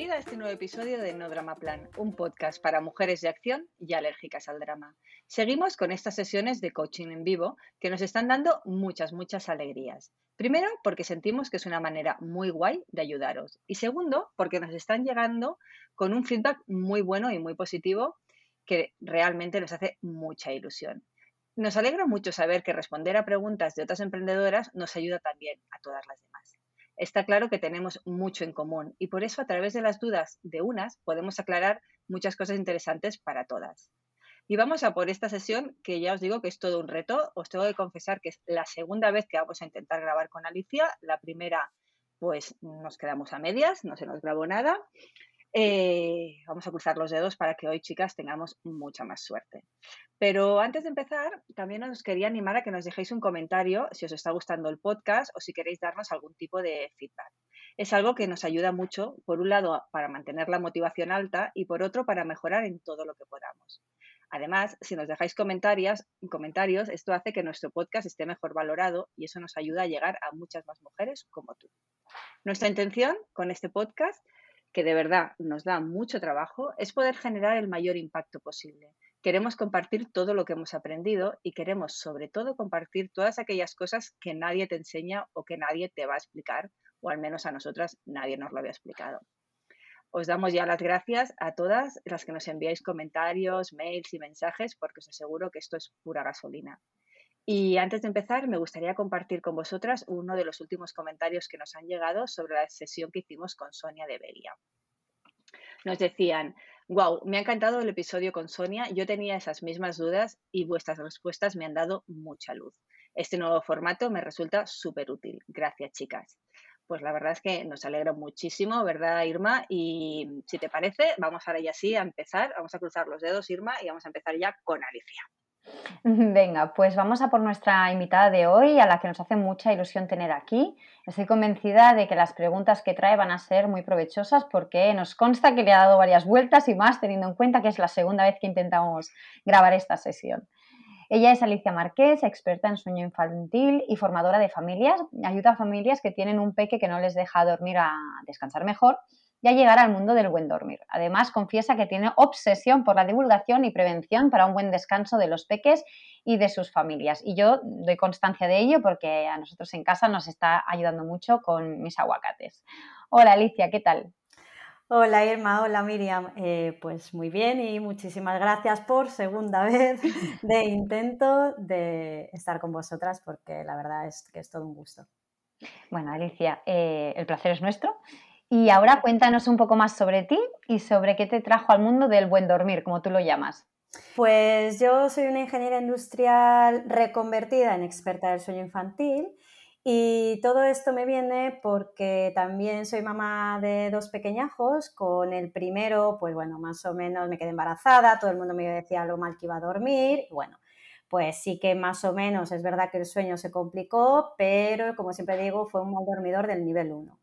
Bienvenida a este nuevo episodio de No Drama Plan, un podcast para mujeres de acción y alérgicas al drama. Seguimos con estas sesiones de coaching en vivo que nos están dando muchas, muchas alegrías. Primero, porque sentimos que es una manera muy guay de ayudaros. Y segundo, porque nos están llegando con un feedback muy bueno y muy positivo que realmente nos hace mucha ilusión. Nos alegra mucho saber que responder a preguntas de otras emprendedoras nos ayuda también a todas las demás. Está claro que tenemos mucho en común y por eso a través de las dudas de unas podemos aclarar muchas cosas interesantes para todas. Y vamos a por esta sesión que ya os digo que es todo un reto. Os tengo que confesar que es la segunda vez que vamos a intentar grabar con Alicia. La primera pues nos quedamos a medias, no se nos grabó nada. Eh, vamos a cruzar los dedos para que hoy, chicas, tengamos mucha más suerte. Pero antes de empezar, también os quería animar a que nos dejéis un comentario si os está gustando el podcast o si queréis darnos algún tipo de feedback. Es algo que nos ayuda mucho, por un lado, para mantener la motivación alta y por otro, para mejorar en todo lo que podamos. Además, si nos dejáis comentarios, comentarios, esto hace que nuestro podcast esté mejor valorado y eso nos ayuda a llegar a muchas más mujeres como tú. Nuestra intención con este podcast que de verdad nos da mucho trabajo, es poder generar el mayor impacto posible. Queremos compartir todo lo que hemos aprendido y queremos sobre todo compartir todas aquellas cosas que nadie te enseña o que nadie te va a explicar, o al menos a nosotras nadie nos lo había explicado. Os damos ya las gracias a todas las que nos enviáis comentarios, mails y mensajes porque os aseguro que esto es pura gasolina. Y antes de empezar, me gustaría compartir con vosotras uno de los últimos comentarios que nos han llegado sobre la sesión que hicimos con Sonia de Beria. Nos decían, wow, me ha encantado el episodio con Sonia, yo tenía esas mismas dudas y vuestras respuestas me han dado mucha luz. Este nuevo formato me resulta súper útil. Gracias, chicas. Pues la verdad es que nos alegra muchísimo, ¿verdad, Irma? Y si te parece, vamos ahora ya sí a empezar, vamos a cruzar los dedos, Irma, y vamos a empezar ya con Alicia. Venga, pues vamos a por nuestra invitada de hoy, a la que nos hace mucha ilusión tener aquí. Estoy convencida de que las preguntas que trae van a ser muy provechosas porque nos consta que le ha dado varias vueltas y más teniendo en cuenta que es la segunda vez que intentamos grabar esta sesión. Ella es Alicia Marqués, experta en sueño infantil y formadora de familias. Ayuda a familias que tienen un peque que no les deja dormir a descansar mejor y llegar al mundo del buen dormir. Además, confiesa que tiene obsesión por la divulgación y prevención para un buen descanso de los peques y de sus familias. Y yo doy constancia de ello porque a nosotros en casa nos está ayudando mucho con mis aguacates. Hola Alicia, ¿qué tal? Hola Irma, hola Miriam. Eh, pues muy bien y muchísimas gracias por segunda vez de intento de estar con vosotras porque la verdad es que es todo un gusto. Bueno, Alicia, eh, el placer es nuestro y ahora cuéntanos un poco más sobre ti y sobre qué te trajo al mundo del buen dormir, como tú lo llamas. Pues yo soy una ingeniera industrial reconvertida en experta del sueño infantil y todo esto me viene porque también soy mamá de dos pequeñajos. Con el primero, pues bueno, más o menos me quedé embarazada, todo el mundo me decía lo mal que iba a dormir. Bueno, pues sí que más o menos es verdad que el sueño se complicó, pero como siempre digo, fue un mal dormidor del nivel 1.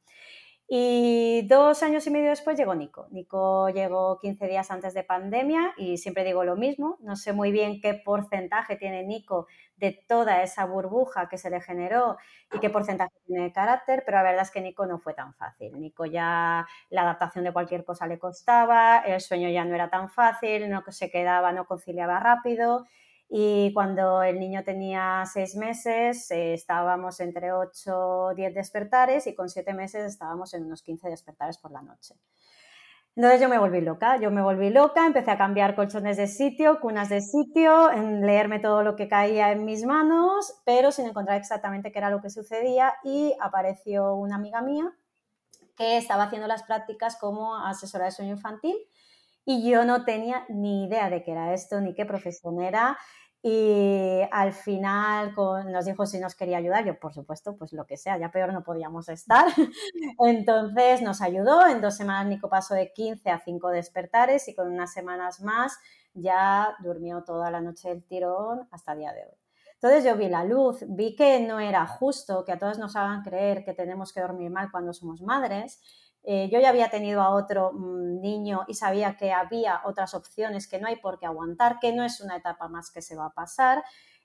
Y dos años y medio después llegó Nico. Nico llegó 15 días antes de pandemia y siempre digo lo mismo. No sé muy bien qué porcentaje tiene Nico de toda esa burbuja que se le generó y qué porcentaje tiene de carácter, pero la verdad es que Nico no fue tan fácil. Nico ya la adaptación de cualquier cosa le costaba, el sueño ya no era tan fácil, no se quedaba, no conciliaba rápido y cuando el niño tenía seis meses eh, estábamos entre 8 o 10 despertares y con siete meses estábamos en unos 15 despertares por la noche. Entonces yo me volví loca, yo me volví loca, empecé a cambiar colchones de sitio, cunas de sitio, en leerme todo lo que caía en mis manos, pero sin encontrar exactamente qué era lo que sucedía y apareció una amiga mía que estaba haciendo las prácticas como asesora de sueño infantil y yo no tenía ni idea de qué era esto, ni qué profesión era. Y al final nos dijo si nos quería ayudar, yo por supuesto, pues lo que sea, ya peor no podíamos estar. Entonces nos ayudó, en dos semanas Nico pasó de 15 a 5 despertares y con unas semanas más ya durmió toda la noche el tirón hasta día de hoy. Entonces yo vi la luz, vi que no era justo que a todos nos hagan creer que tenemos que dormir mal cuando somos madres eh, yo ya había tenido a otro mm, niño y sabía que había otras opciones, que no hay por qué aguantar, que no es una etapa más que se va a pasar.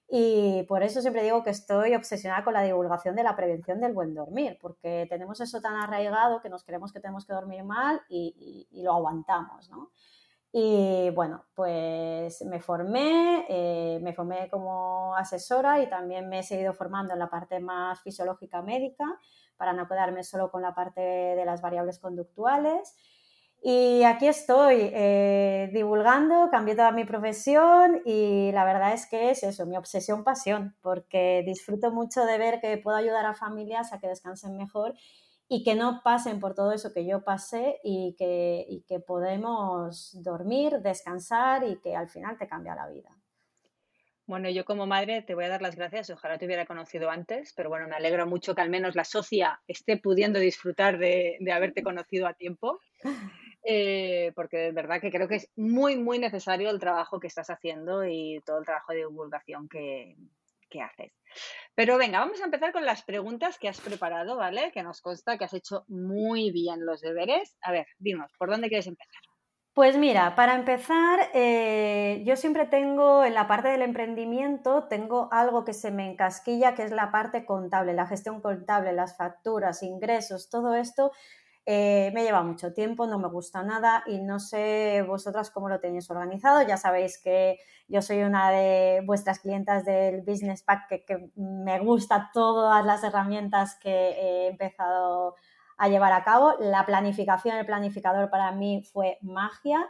Y por eso siempre digo que estoy obsesionada con la divulgación de la prevención del buen dormir, porque tenemos eso tan arraigado que nos creemos que tenemos que dormir mal y, lo aguantamos, ¿no? Y bueno, pues me formé, eh, me formé como asesora y también me he seguido formando en la parte más fisiológica médica para no quedarme solo con la parte de las variables conductuales. Y aquí estoy eh, divulgando, cambié toda mi profesión y la verdad es que es eso, mi obsesión, pasión, porque disfruto mucho de ver que puedo ayudar a familias a que descansen mejor y que no pasen por todo eso que yo pasé y que, y que podemos dormir, descansar y que al final te cambia la vida. Bueno, yo como madre te voy a dar las gracias. Ojalá te hubiera conocido antes, pero bueno, me alegro mucho que al menos la socia esté pudiendo disfrutar de, haberte conocido a tiempo, eh, porque de verdad que creo que es muy, muy necesario el trabajo que estás haciendo y todo el trabajo de divulgación que, que haces. Pero venga, vamos a empezar con las preguntas que has preparado, ¿vale? Que nos consta que has hecho muy bien los deberes. A ver, dinos, ¿por dónde quieres empezar? Pues mira, para empezar, eh, yo siempre tengo en la parte del emprendimiento, tengo algo que se me encasquilla, que es la parte contable, la gestión contable, las facturas, ingresos, todo esto eh, me lleva mucho tiempo, no me gusta nada y no sé vosotras cómo lo tenéis organizado. Ya sabéis que yo soy una de vuestras clientas del Business Pack, que, me gusta todas las herramientas que he empezado a llevar a cabo. La planificación, el planificador para mí fue magia.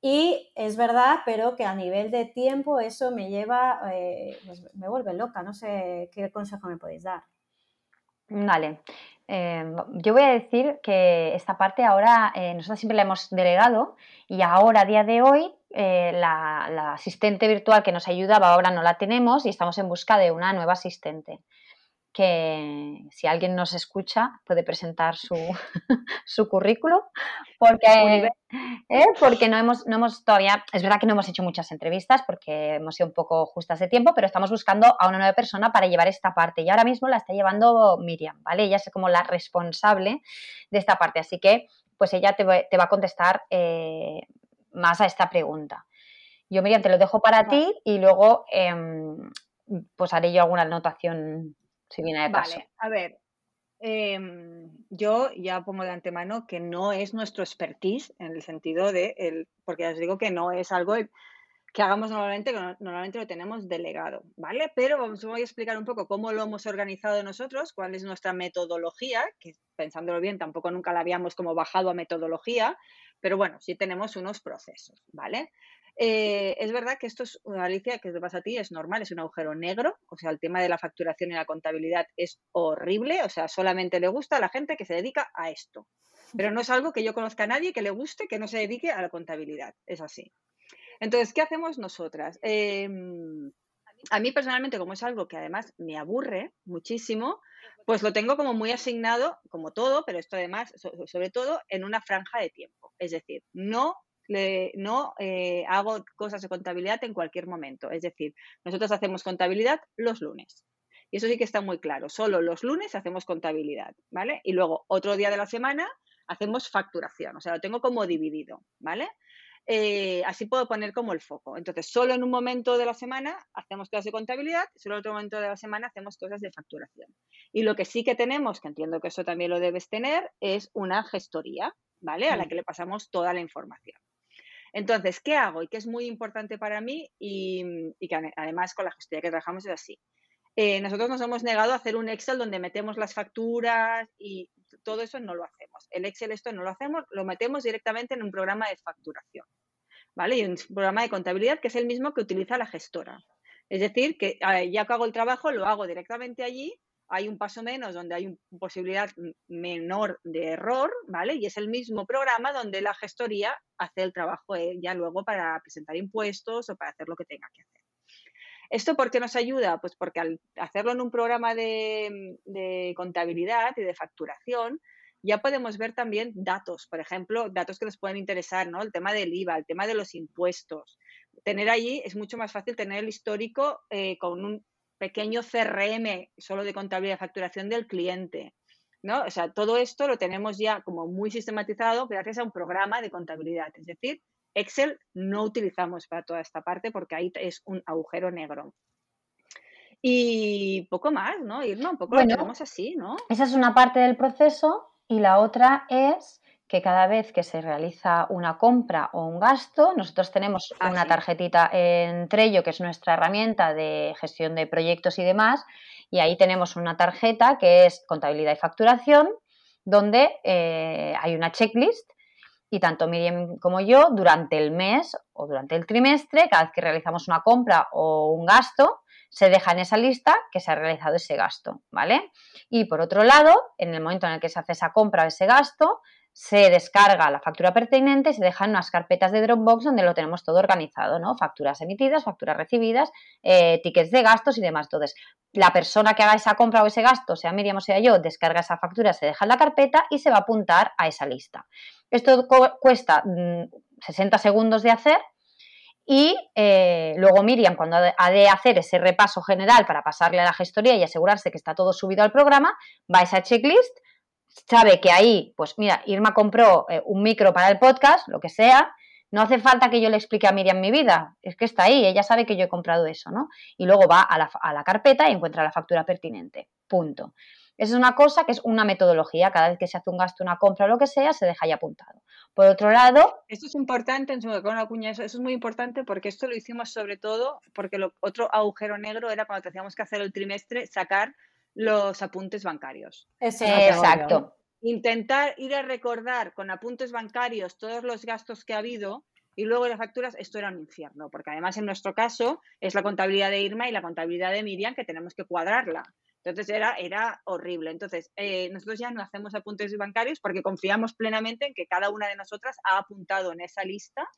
Y es verdad, pero que a nivel de tiempo eso me lleva, eh, pues me vuelve loca. No sé qué consejo me podéis dar. Vale. Em, yo voy a decir que esta parte ahora eh, nosotros siempre la hemos delegado y ahora, a día de hoy, eh, la, la, asistente virtual que nos ayudaba ahora no la tenemos y estamos en busca de una nueva asistente que si alguien nos escucha puede presentar su, su currículo porque, ¿eh? porque no, hemos, no hemos todavía, es verdad que no hemos hecho muchas entrevistas porque hemos sido un poco justas de tiempo, pero estamos buscando a una nueva persona para llevar esta parte y ahora mismo la está llevando Miriam, ¿vale? Ella es como la responsable de esta parte, así que pues ella te, te va a contestar eh, más a esta pregunta. Yo, Miriam, te lo dejo para ti y luego em, pues haré yo alguna anotación Vale, a ver, em, yo ya pongo de antemano que no es nuestro expertise en el sentido de, el, porque ya os digo que no es algo que hagamos normalmente, que normalmente lo tenemos delegado, ¿vale? Pero os voy a explicar un poco cómo lo hemos organizado nosotros, cuál es nuestra metodología, que pensándolo bien tampoco nunca la habíamos como bajado a metodología, pero bueno, sí tenemos unos procesos, ¿vale? Eh, es verdad que esto es, Alicia, que te pasa a ti, es normal, es un agujero negro, o sea, el tema de la facturación y la contabilidad es horrible, o sea, solamente le gusta a la gente que se dedica a esto. Pero no es algo que yo conozca a nadie que le guste que no se dedique a la contabilidad, es así. Entonces, ¿qué hacemos nosotras? Em, a mí personalmente, como es algo que además me aburre muchísimo, pues lo tengo como muy asignado, como todo, pero esto además, sobre todo, en una franja de tiempo. Es decir, no no eh, hago cosas de contabilidad en cualquier momento. Es decir, nosotros hacemos contabilidad los lunes. Y eso sí que está muy claro. Solo los lunes hacemos contabilidad, ¿vale? Y luego otro día de la semana hacemos facturación, o sea, lo tengo como dividido, ¿vale? Eh, así puedo poner como el foco. Entonces, solo en un momento de la semana hacemos cosas de contabilidad, solo en otro momento de la semana hacemos cosas de facturación. Y lo que sí que tenemos, que entiendo que eso también lo debes tener, es una gestoría, ¿vale? A la mm. que le pasamos toda la información. Entonces, ¿qué hago? Y que es muy importante para mí y, que además con la gestoría que trabajamos es así. Eh, nosotros nos hemos negado a hacer un Excel donde metemos las facturas y todo eso no lo hacemos. El Excel esto no lo hacemos, lo metemos directamente en un programa de facturación, ¿vale? Y un programa de contabilidad que es el mismo que utiliza la gestora. Es decir, que ya que hago el trabajo, lo hago directamente allí, hay un paso menos donde hay una posibilidad menor de error, ¿vale? Y es el mismo programa donde la gestoría hace el trabajo ya luego para presentar impuestos o para hacer lo que tenga que hacer. ¿Esto por qué nos ayuda? Pues porque al hacerlo en un programa de, contabilidad y de facturación, ya podemos ver también datos, por ejemplo, datos que nos pueden interesar, ¿no? El tema del IVA, el tema de los impuestos. Tener allí es mucho más fácil tener el histórico eh, con un pequeño CRM solo de contabilidad y facturación del cliente. ¿no? O sea, todo esto lo tenemos ya como muy sistematizado gracias a un programa de contabilidad. Es decir, Excel no utilizamos para toda esta parte porque ahí es un agujero negro. Y poco más, ¿no? Irma, un poco lo tenemos así, ¿no? Esa es una parte del proceso y la otra es que cada vez que se realiza una compra o un gasto, nosotros tenemos ah, una tarjetita en Trello, que es nuestra herramienta de gestión de proyectos y demás, y ahí tenemos una tarjeta que es contabilidad y facturación, donde eh, hay una checklist y tanto Miriam como yo, durante el mes o durante el trimestre, cada vez que realizamos una compra o un gasto, se deja en esa lista que se ha realizado ese gasto, ¿vale? Y por otro lado, en el momento en el que se hace esa compra o ese gasto, se descarga la factura pertinente y se dejan unas carpetas de Dropbox donde lo tenemos todo organizado, ¿no? Facturas emitidas, facturas recibidas, eh, tickets de gastos y demás. Entonces, la persona que haga esa compra o ese gasto, sea Miriam o sea yo, descarga esa factura, se deja en la carpeta y se va a apuntar a esa lista. Esto cuesta 60 mm, segundos de hacer y eh, luego Miriam, cuando ha de hacer ese repaso general para pasarle a la gestoría y asegurarse que está todo subido al programa, va a esa checklist sabe que ahí, pues mira, Irma compró eh, un micro para el podcast, lo que sea, no hace falta que yo le explique a Miriam mi vida, es que está ahí, ella sabe que yo he comprado eso, ¿no? Y luego va a la, carpeta y encuentra la factura pertinente, punto. Esa es una cosa que es una metodología, cada vez que se hace un gasto, una compra o lo que sea, se deja ahí apuntado. Por otro lado... Esto es importante, con una cuña, eso, eso es muy importante porque esto lo hicimos sobre todo porque lo, otro agujero negro era cuando teníamos que hacer el trimestre, sacar los apuntes bancarios. Exacto. Intentar ir a recordar con apuntes bancarios todos los gastos que ha habido y luego las facturas, esto era un infierno, porque además en nuestro caso es la contabilidad de Irma y la contabilidad de Miriam que tenemos que cuadrarla. Entonces era, era horrible. Entonces, eh, nosotros ya no hacemos apuntes bancarios porque confiamos plenamente en que cada una de nosotras ha apuntado en esa lista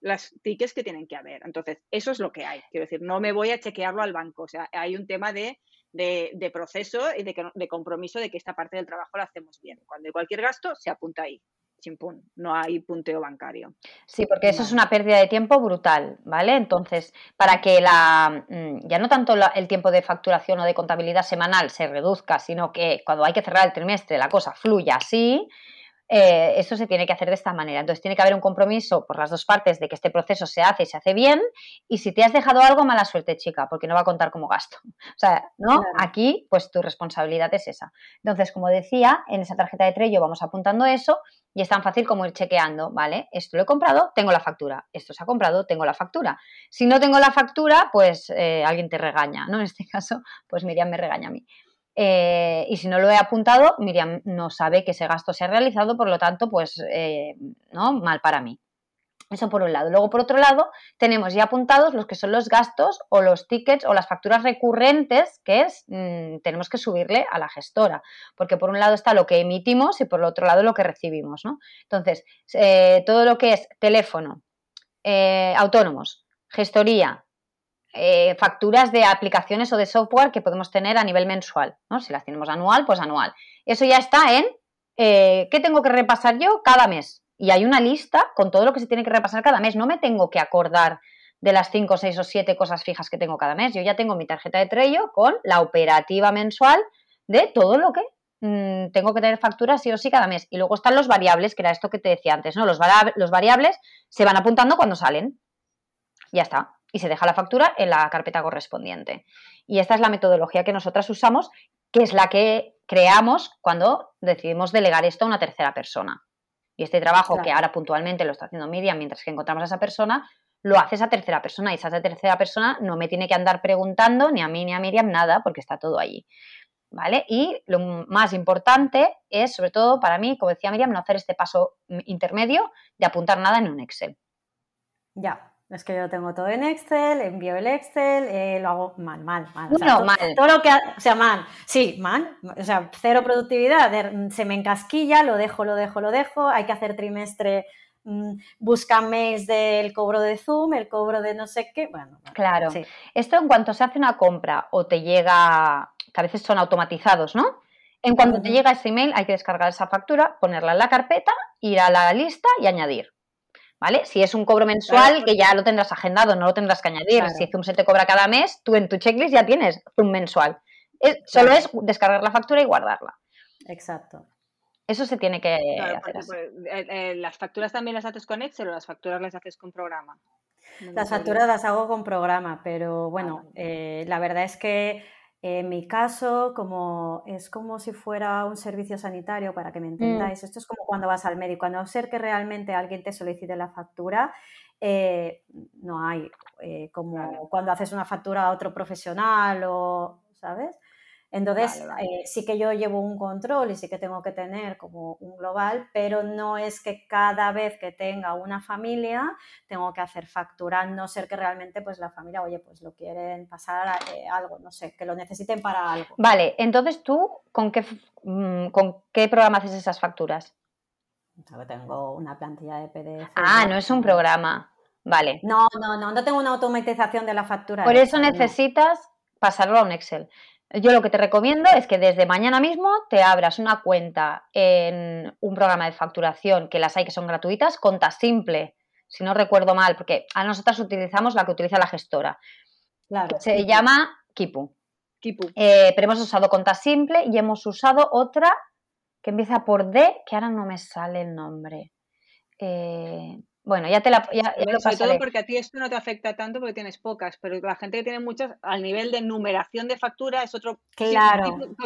las tickets que tienen que haber. Entonces, eso es lo que hay. Quiero decir, no me voy a chequearlo al banco. O sea, hay un tema de de, proceso y de, compromiso de que esta parte del trabajo la hacemos bien. Cuando hay cualquier gasto, se apunta ahí. Chimpún, no hay punteo bancario. Sí, porque eso es una pérdida de tiempo brutal, ¿vale? Entonces, para que la mm, ya no tanto el tiempo de facturación o de contabilidad semanal se reduzca, sino que cuando hay que cerrar el trimestre la cosa fluya así, eh, eso se tiene que hacer de esta manera. Entonces tiene que haber un compromiso por las dos partes de que este proceso se hace y se hace bien. Y si te has dejado algo, mala suerte, chica, porque no va a contar como gasto. O sea, ¿no? Aquí, pues tu responsabilidad es esa. Entonces, como decía, en esa tarjeta de Trello vamos apuntando eso y es tan fácil como ir chequeando, ¿vale? Esto lo he comprado, tengo la factura. Esto se ha comprado, tengo la factura. Si no tengo la factura, pues eh, alguien te regaña, ¿no? En este caso, pues Miriam me regaña a mí. Eh, y si no lo he apuntado, Miriam no sabe que ese gasto se ha realizado, por lo tanto, pues eh, no, mal para mí. Eso por un lado. Luego, por otro lado, tenemos ya apuntados los que son los gastos o los tickets o las facturas recurrentes que es, mm, tenemos que subirle a la gestora. Porque por un lado está lo que emitimos y por el otro lado lo que recibimos. Entonces, eh, todo lo que es teléfono, autónomos, gestoría, eh, facturas de aplicaciones o de software que podemos tener a nivel mensual, ¿no? Si las tenemos anual, pues anual. Eso ya está en eh, qué tengo que repasar yo cada mes. Y hay una lista con todo lo que se tiene que repasar cada mes. No me tengo que acordar de las 5, 6 o 7 cosas fijas que tengo cada mes. Yo ya tengo mi tarjeta de Trello con la operativa mensual de todo lo que mm, tengo que tener factura sí o sí cada mes. Y luego están los variables, que era esto que te decía antes, ¿no? Los, los variables se van apuntando cuando salen. Ya está. Y se deja la factura en la carpeta correspondiente. Y esta es la metodología que nosotras usamos, que es la que creamos cuando decidimos delegar esto a una tercera persona. Y este trabajo que ahora puntualmente lo está haciendo Miriam mientras que encontramos a esa persona, lo hace esa tercera persona y esa tercera persona no me tiene que andar preguntando ni a mí ni a Miriam nada porque está todo allí. ¿Vale? Y lo más importante es, sobre todo para mí, como decía Miriam, no hacer este paso intermedio de apuntar nada en un Excel. Ya, es que yo tengo todo en Excel, envío el Excel, eh, lo hago mal, mal, mal. No, mal. Todo lo que, o sea, mal, sí, mal. O sea, cero productividad, se me encasquilla, lo dejo, lo dejo, lo dejo. Hay que hacer trimestre, mm, busca mails del cobro de Zoom, el cobro de no sé qué. Bueno, claro. Esto en cuanto se hace una compra o te llega, que a veces son automatizados, ¿no? En cuanto te llega ese email, hay que descargar esa factura, ponerla en la carpeta, ir a la lista y añadir. ¿Vale? Si es un cobro mensual, que ya lo tendrás agendado, no lo tendrás que añadir. Si Zoom se te cobra cada mes, tú en tu checklist ya tienes Zoom mensual. solo es descargar la factura y guardarla. Exacto. Eso se tiene que hacer. Pues, eh, eh, ¿Las facturas también las haces con Excel o las facturas las haces con programa? las facturas las hago con programa, pero bueno, ah, eh, la verdad es que en mi caso, como es como si fuera un servicio sanitario, para que me mm. entendáis, esto es como cuando vas al médico, a no ser que realmente alguien te solicite la factura, eh, no hay eh, como cuando haces una factura a otro profesional o, ¿sabes? Entonces, eh, sí que yo llevo un control y sí que tengo que tener como un global, pero no es que cada vez que tenga una familia tengo que hacer factura, no ser que realmente pues la familia, oye, pues lo quieren pasar a, eh, algo, no sé, que lo necesiten para algo. Vale, entonces tú, ¿con qué, mm, ¿con qué programa haces esas facturas? tengo una plantilla de PDF. Ah, no es un programa. Vale. No, no, no, no tengo una automatización de la factura. Por eso necesitas pasarlo a un Excel. Yo lo que te recomiendo es que desde mañana mismo te abras una cuenta en un programa de facturación, que las hay que son gratuitas, Conta Simple, si no recuerdo mal, porque a nosotras utilizamos la que utiliza la gestora. Claro. Se llama Kipu. Kipu. Eh, pero hemos usado Conta Simple y hemos usado otra que empieza por D, que ahora no me sale el nombre. Eh, bueno, ya te la ya, Sobre todo porque a ti esto no te afecta tanto porque tienes pocas, pero la gente que tiene muchas, al nivel de numeración de factura es otro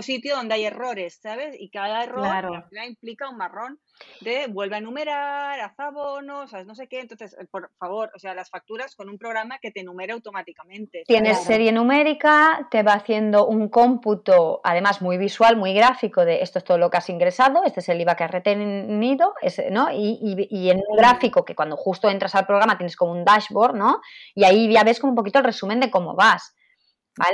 sitio, donde hay errores, ¿sabes? Y cada error implica un marrón de vuelve a enumerar, haz abonos, no sé qué. Entonces, eh, por favor, o sea, las facturas con un programa que te enumere automáticamente. Tienes serie numérica, te va haciendo un cómputo, además muy visual, muy gráfico, de esto es todo lo que has ingresado, este es el IVA que has retenido, ¿no? Y, y en un gráfico que cuando justo entras al programa tienes como un dashboard, ¿no? Y ahí ya ves como un poquito el resumen de cómo vas.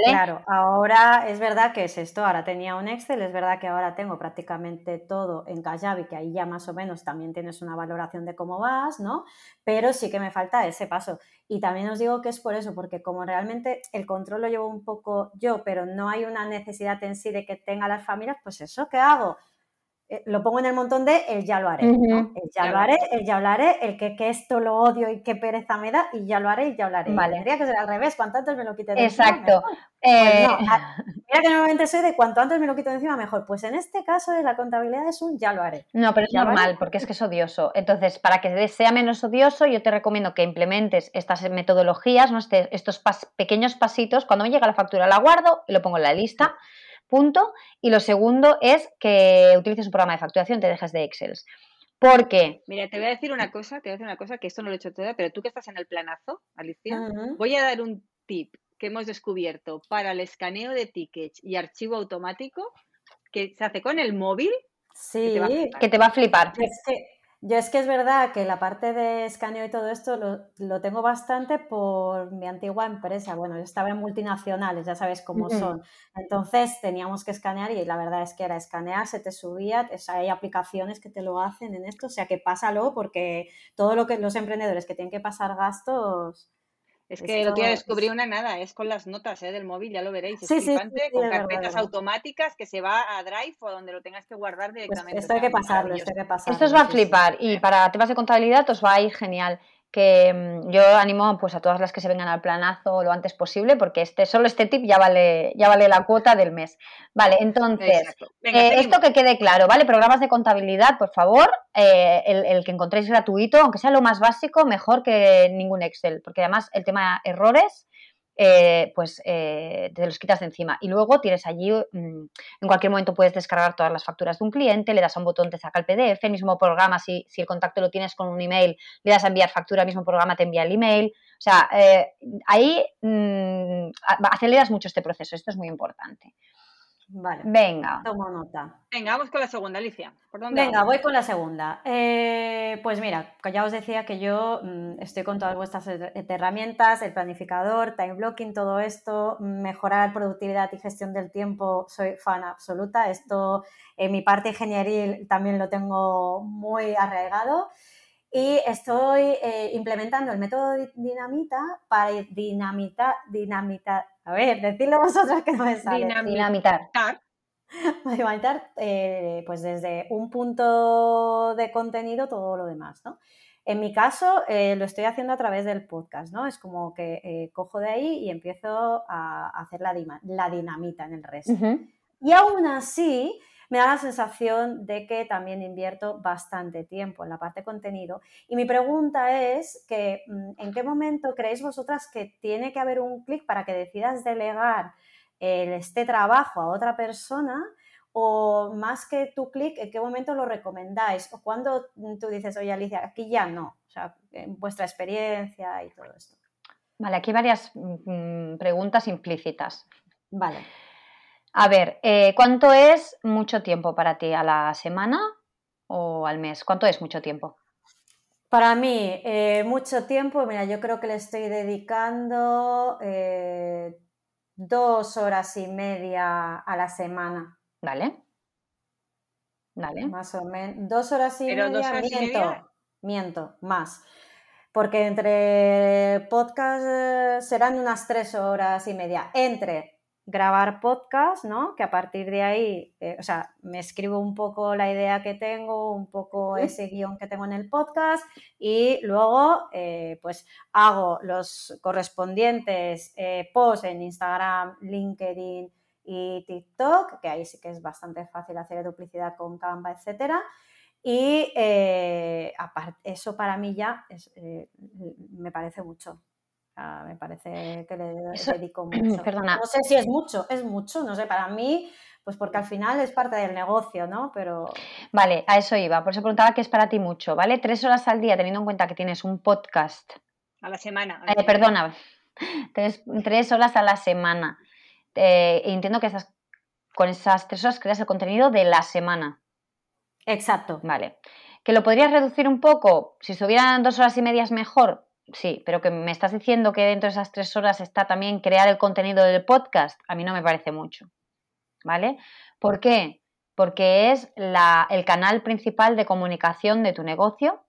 Claro, ahora es verdad que es esto, ahora tenía un Excel, es verdad que ahora tengo prácticamente todo en Kajabi, que ahí ya más o menos también tienes una valoración de cómo vas, ¿no? Pero sí que me falta ese paso. Y también os digo que es por eso, porque como realmente el control lo llevo un poco yo, pero no hay una necesidad en sí de que tenga las familias, pues eso, ¿qué hago? Eh, lo pongo en el montón de el ya lo haré, El ya lo haré, el ya lo haré, el que, esto lo odio y qué pereza me da y ya lo haré y ya lo haré. Vale. Tendría que ser al revés, cuanto antes me lo quite de Exacto. encima. Exacto. Pues mira que normalmente soy de cuanto antes me lo quito de encima mejor. Pues en este caso de la contabilidad es un ya lo haré. No, pero es normal, porque es que es odioso. Entonces, para que sea menos odioso, yo te recomiendo que implementes estas metodologías, ¿no? Este, estos pequeños pasitos. Cuando me llega la factura la guardo y lo pongo en la lista punto. Y lo segundo es que utilices un programa de facturación, te dejes de Excel. Porque. Mira, te voy a decir una cosa, te voy a decir una cosa, que esto no lo he hecho todavía, pero tú que estás en el planazo, Alicia, voy a dar un tip que hemos descubierto para el escaneo de tickets y archivo automático que se hace con el móvil. Sí, que te va a flipar. Es que yo es que es verdad que la parte de escaneo y todo esto lo, tengo bastante por mi antigua empresa. Bueno, yo estaba en multinacionales, ya sabes cómo son. Entonces teníamos que escanear y la verdad es que era escanear, se te subía, hay aplicaciones que te lo hacen en esto, o sea que pásalo porque todo lo que los emprendedores que tienen que pasar gastos es que lo que descubrí una nada, es con las notas ¿eh? del móvil, ya lo veréis. Es sí, sí, con carpetas automáticas que se va a Drive o donde lo tengas que guardar pues directamente. esto hay que pasarlo, esto hay que pasarlo. Esto os va a flipar y para temas de contabilidad os va a ir genial. Que mm, yo animo pues a todas las que se vengan al planazo lo antes posible porque este solo este tip ya vale ya vale la cuota del mes. Vale entonces eh, esto que quede claro vale programas de contabilidad por favor eh, el, el, que encontréis gratuito aunque sea lo más básico mejor que ningún Excel porque además el tema errores eh, pues eh, te los quitas de encima. Y luego tienes allí, mm, en cualquier momento puedes descargar todas las facturas de un cliente, le das a un botón, te saca el PDF, el mismo programa, si, si el contacto lo tienes con un email, le das a enviar factura, el mismo programa te envía el email. O sea, eh, ahí mm, aceleras mucho este proceso, esto es muy importante. Vale. Venga. Tomo nota. Venga, vamos con la segunda, Alicia. Venga, voy con la segunda. Eh, pues mira, ya os decía que yo mm, estoy con todas vuestras herramientas, el planificador, time blocking, todo esto, mejorar productividad y gestión del tiempo, soy fan absoluta. Esto en mi parte ingenieril también lo tengo muy arraigado. Y estoy eh, implementando el método dinamita para dinamitar, dinamitar, a ver, decirlo vosotros que no me sale. Dinamitar. Dinamitar, eh, pues desde un punto de contenido todo lo demás, ¿no? En mi caso, eh, lo estoy haciendo a través del podcast, ¿no? Es como que cojo de ahí y empiezo a hacer la, la dinamita en el resto. Y aún así, me da la sensación de que también invierto bastante tiempo en la parte de contenido. Y mi pregunta es que, mm, ¿en qué momento creéis vosotras que tiene que haber un clic para que decidas delegar este trabajo a otra persona? O más que tu clic, ¿en qué momento lo recomendáis? O cuando tú dices, oye Alicia, aquí ya no, o sea, en vuestra experiencia y todo esto. Vale, aquí varias mm, preguntas implícitas. Vale. A ver, eh, ¿cuánto es mucho tiempo para ti? ¿A la semana o al mes? ¿Cuánto es mucho tiempo? Para mí, eh, mucho tiempo, mira, yo creo que le estoy dedicando eh, dos horas y media a la semana. Vale. Vale. Más o menos. Dos horas y media, miento, miento, más. Porque entre podcast serán unas tres horas y media. Entre grabar podcast, ¿no? Que a partir de ahí, eh, o sea, me escribo un poco la idea que tengo, un poco ese guion que tengo en el podcast y luego, eh, pues, hago los correspondientes eh, posts en Instagram, LinkedIn y TikTok, que ahí sí que es bastante fácil hacer duplicidad con Canva, etcétera. Y eso para mí ya me parece mucho me parece que le dedico mucho. Perdona. No sé si es mucho, es mucho, no sé, para mí, pues porque al final es parte del negocio, ¿no? Pero. Vale, a eso iba. Por eso preguntaba qué es para ti mucho, ¿vale? Tres horas al día, teniendo en cuenta que tienes un podcast. A la semana. Eh, perdona, tres, horas a la semana. Eh, entiendo que estás, con esas tres horas creas el contenido de la semana. Exacto. Vale. ¿Que lo podrías reducir un poco? Si estuvieran dos horas y medias mejor, sí, pero que me estás diciendo que dentro de esas tres horas está también crear el contenido del podcast, a mí no me parece mucho. ¿Vale? ¿Por qué? Porque es el canal principal de comunicación de tu negocio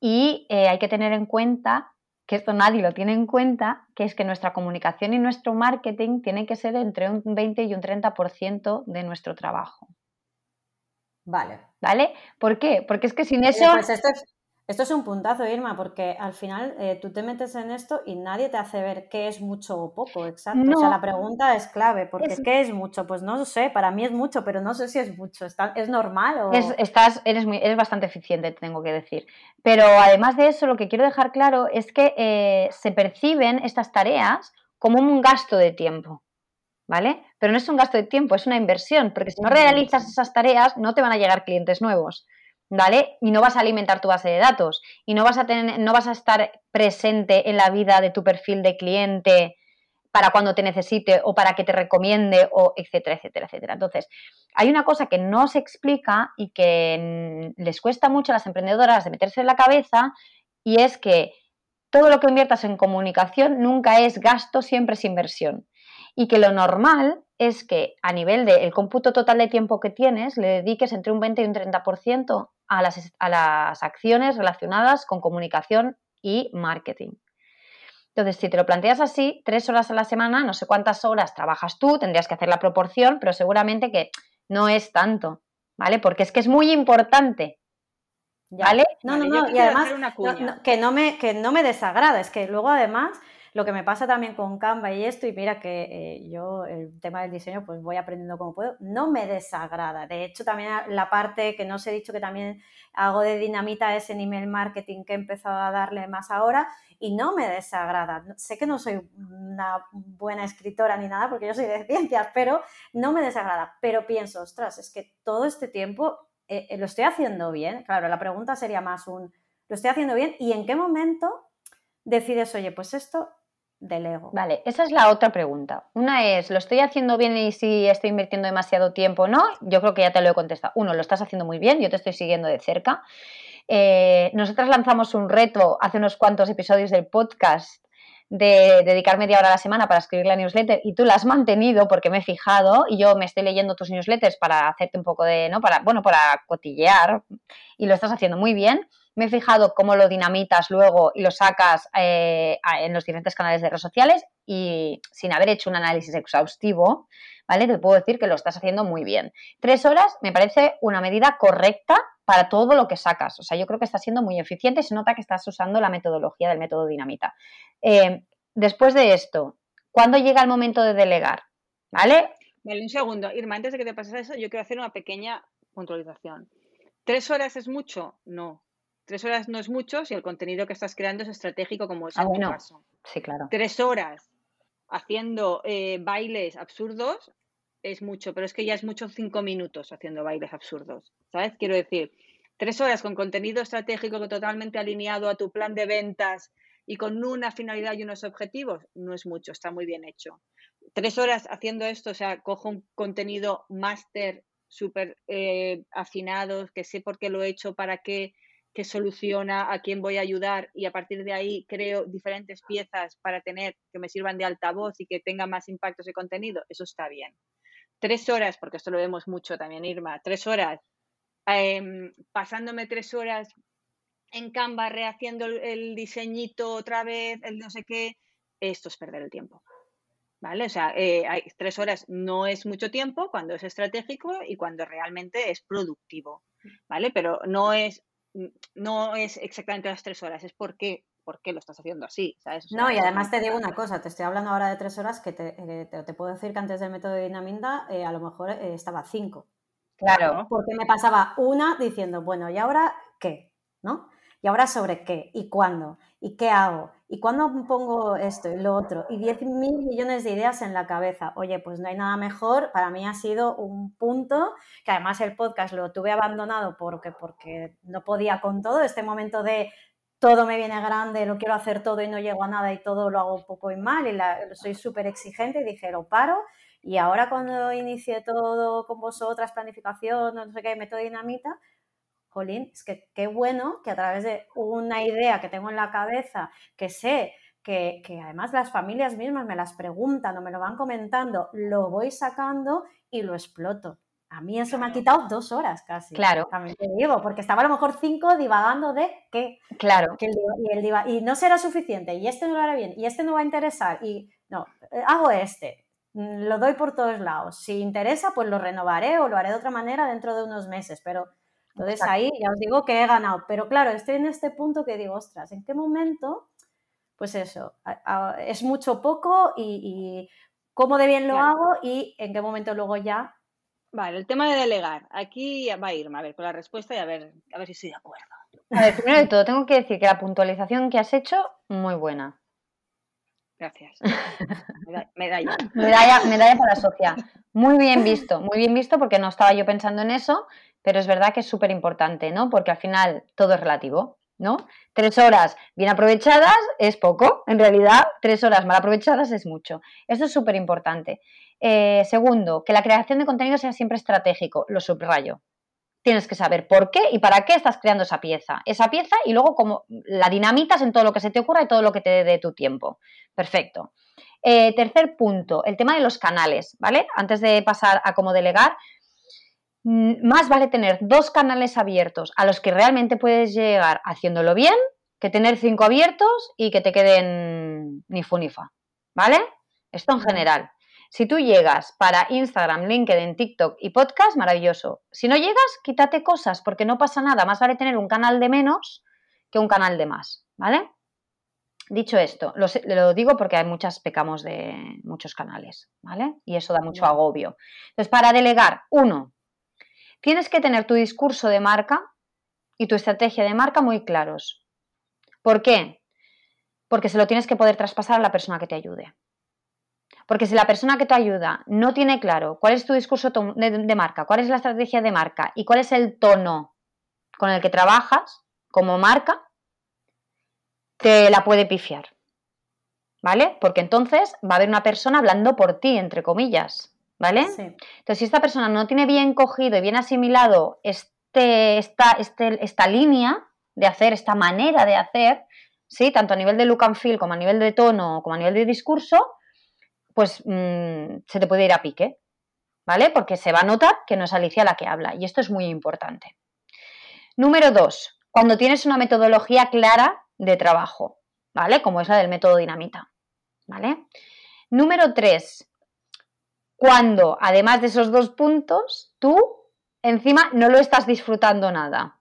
y eh, hay que tener en cuenta, que esto nadie lo tiene en cuenta, que es que nuestra comunicación y nuestro marketing tienen que ser entre un 20 y un 30% de nuestro trabajo. Vale. ¿Vale? ¿Por qué? Porque es que sin eso... Pues esto esto es un puntazo, Irma, porque al final eh, tú te metes en esto y nadie te hace ver qué es mucho o poco, exacto. O sea, la pregunta es clave, porque ¿qué es mucho? Pues no lo sé, para mí es mucho, pero no sé si es mucho. ¿Es normal o...? estás, eres, muy, eres bastante eficiente, tengo que decir. Pero además de eso, lo que quiero dejar claro es que eh, se perciben estas tareas como un gasto de tiempo. ¿Vale? Pero no es un gasto de tiempo, es una inversión, porque si no realizas esas tareas no te van a llegar clientes nuevos. ¿Vale? Y no vas a alimentar tu base de datos y no vas a tener, no vas a estar presente en la vida de tu perfil de cliente para cuando te necesite o para que te recomiende o etcétera, etcétera, etcétera. Entonces, hay una cosa que no se explica y que les cuesta mucho a las emprendedoras de meterse en la cabeza y es que todo lo que inviertas en comunicación nunca es gasto, siempre es inversión. Y que lo normal es que a nivel del cómputo total de tiempo que tienes, le dediques entre un 20 y un 30% a las, a las acciones relacionadas con comunicación y marketing. Entonces, si te lo planteas así, tres horas a la semana, no sé cuántas horas trabajas tú, tendrías que hacer la proporción, pero seguramente que no es tanto, ¿vale? Porque es que es muy importante ¿vale? No, no, no, y además que, no me, que no me desagrada, es que luego además lo que me pasa también con Canva y esto, y mira que eh, yo el tema del diseño pues voy aprendiendo como puedo, no me desagrada. De hecho, también la parte que no os he dicho que también hago de dinamita es en email marketing que he empezado a darle más ahora y no me desagrada. Sé que no soy una buena escritora ni nada porque yo soy de ciencias, pero no me desagrada. Pero pienso, ostras, es que todo este tiempo eh, eh, lo estoy haciendo bien. Claro, la pregunta sería más un, ¿lo estoy haciendo bien? ¿Y en qué momento decides, oye, pues esto Vale, esa es la otra pregunta. Una es, ¿lo estoy haciendo bien y si estoy invirtiendo demasiado tiempo no? Yo creo que ya te lo he contestado. Uno, lo estás haciendo muy bien, yo te estoy siguiendo de cerca. Eh, nosotras lanzamos un reto hace unos cuantos episodios del podcast de dedicar media hora a la semana para escribir la newsletter y tú la has mantenido porque me he fijado y yo me estoy leyendo tus newsletters para hacerte un poco de, ¿no? Para, bueno, para cotillear y lo estás haciendo muy bien me he fijado cómo lo dinamitas luego y lo sacas eh, en los diferentes canales de redes sociales y sin haber hecho un análisis exhaustivo, ¿vale? Te puedo decir que lo estás haciendo muy bien. Tres horas me parece una medida correcta para todo lo que sacas. O sea, yo creo que está siendo muy eficiente. Se nota que estás usando la metodología del método dinamita. Eh, después de esto, ¿cuándo llega el momento de delegar? ¿Vale? Vale, un segundo. Irma, antes de que te pases eso, yo quiero hacer una pequeña puntualización. ¿Tres horas es mucho? No. Tres horas no es mucho si el contenido que estás creando es estratégico como es ah, en caso. Sí, claro. Tres horas haciendo eh, bailes absurdos es mucho, pero es que ya es mucho cinco minutos haciendo bailes absurdos. ¿Sabes? Quiero decir, tres horas con contenido estratégico totalmente alineado a tu plan de ventas y con una finalidad y unos objetivos, no es mucho, está muy bien hecho. Tres horas haciendo esto, o sea, cojo un contenido máster súper eh, afinado, que sé por qué lo he hecho, para qué, que soluciona, a quién voy a ayudar y a partir de ahí creo diferentes piezas para tener que me sirvan de altavoz y que tenga más impacto ese contenido, eso está bien. Tres horas, porque esto lo vemos mucho también, Irma, tres horas, em, pasándome tres horas en Canva rehaciendo el, diseñito otra vez, el no sé qué, esto es perder el tiempo. ¿Vale? O sea, eh, hay, tres horas no es mucho tiempo cuando es estratégico y cuando realmente es productivo. ¿Vale? Pero no es no es exactamente las tres horas, es por qué, por qué lo estás haciendo así, ¿sabes? no, y además te digo una cosa, te estoy hablando ahora de tres horas que te, eh, te, puedo decir que antes del método de Dinaminda eh, a lo mejor eh, estaba cinco. Claro. Porque me pasaba una diciendo, bueno, ¿y ahora qué? ¿No? ¿Y ahora sobre qué? ¿Y cuándo? ¿Y qué hago? ¿Y cuándo pongo esto y lo otro? Y 10 mil millones de ideas en la cabeza. Oye, pues no hay nada mejor. Para mí ha sido un punto que además el podcast lo tuve abandonado porque, porque no podía con todo. Este momento de todo me viene grande, lo quiero hacer todo y no llego a nada y todo lo hago poco y mal y soy súper exigente y dije, lo paro. Y ahora cuando inicié todo con vosotras, planificación, no sé qué, método dinamita, jolín, es que qué bueno que a través de una idea que tengo en la cabeza, que sé que, además las familias mismas me las preguntan o me lo van comentando, lo voy sacando y lo exploto. A mí eso me ha quitado dos horas casi. Claro. También te digo, porque estaba a lo mejor cinco divagando de qué. Claro. y, y no será suficiente, y este no lo hará bien, y este no va a interesar, y no, eh, hago este, mm, lo doy por todos lados. Si interesa, pues lo renovaré o lo haré de otra manera dentro de unos meses, pero entonces ahí ya os digo que he ganado. Pero claro, estoy en este punto que digo, ostras, ¿en qué momento? Pues eso, es mucho poco y, cómo de bien lo hago y en qué momento luego ya. Vale, el tema de delegar. Aquí va a irme a ver con la respuesta y a ver, a ver si estoy de acuerdo. A ver, primero de todo, tengo que decir que la puntualización que has hecho, muy buena. Gracias. Medalla. medalla. Medalla para Sofía. Muy bien visto, muy bien visto porque no estaba yo pensando en eso pero es verdad que es súper importante, ¿no? Porque al final todo es relativo, ¿no? Tres horas bien aprovechadas es poco, en realidad tres horas mal aprovechadas es mucho. Eso es súper importante. Eh, segundo, que la creación de contenido sea siempre estratégico, lo subrayo. Tienes que saber por qué y para qué estás creando esa pieza. Esa pieza y luego como la dinamitas en todo lo que se te ocurra y todo lo que te dé tu tiempo. Perfecto. Eh, tercer punto, el tema de los canales, ¿vale? Antes de pasar a cómo delegar, más vale tener dos canales abiertos a los que realmente puedes llegar haciéndolo bien que tener cinco abiertos y que te queden ni fu ni fa. ¿Vale? Esto en general. Si tú llegas para Instagram, LinkedIn, TikTok y podcast, maravilloso. Si no llegas, quítate cosas porque no pasa nada. Más vale tener un canal de menos que un canal de más, ¿vale? Dicho esto, lo, lo, digo porque hay muchas pecamos de muchos canales, ¿vale? Y eso da mucho agobio. Entonces, para delegar, uno, tienes que tener tu discurso de marca y tu estrategia de marca muy claros. ¿Por qué? Porque se lo tienes que poder traspasar a la persona que te ayude. Porque si la persona que te ayuda no tiene claro cuál es tu discurso de, marca, cuál es la estrategia de marca y cuál es el tono con el que trabajas como marca, te la puede pifiar. ¿Vale? Porque entonces va a haber una persona hablando por ti, entre comillas. ¿Vale? Entonces, si esta persona no tiene bien cogido y bien asimilado este, esta, este, esta línea de hacer, esta manera de hacer, ¿sí? tanto a nivel de look and feel como a nivel de tono como a nivel de discurso, pues mm, se te puede ir a pique, ¿vale? Porque se va a notar que no es Alicia la que habla y esto es muy importante. Número dos, cuando tienes una metodología clara de trabajo, ¿vale? Como es la del método dinamita, ¿vale? Número tres, cuando además de esos dos puntos, tú encima no lo estás disfrutando nada.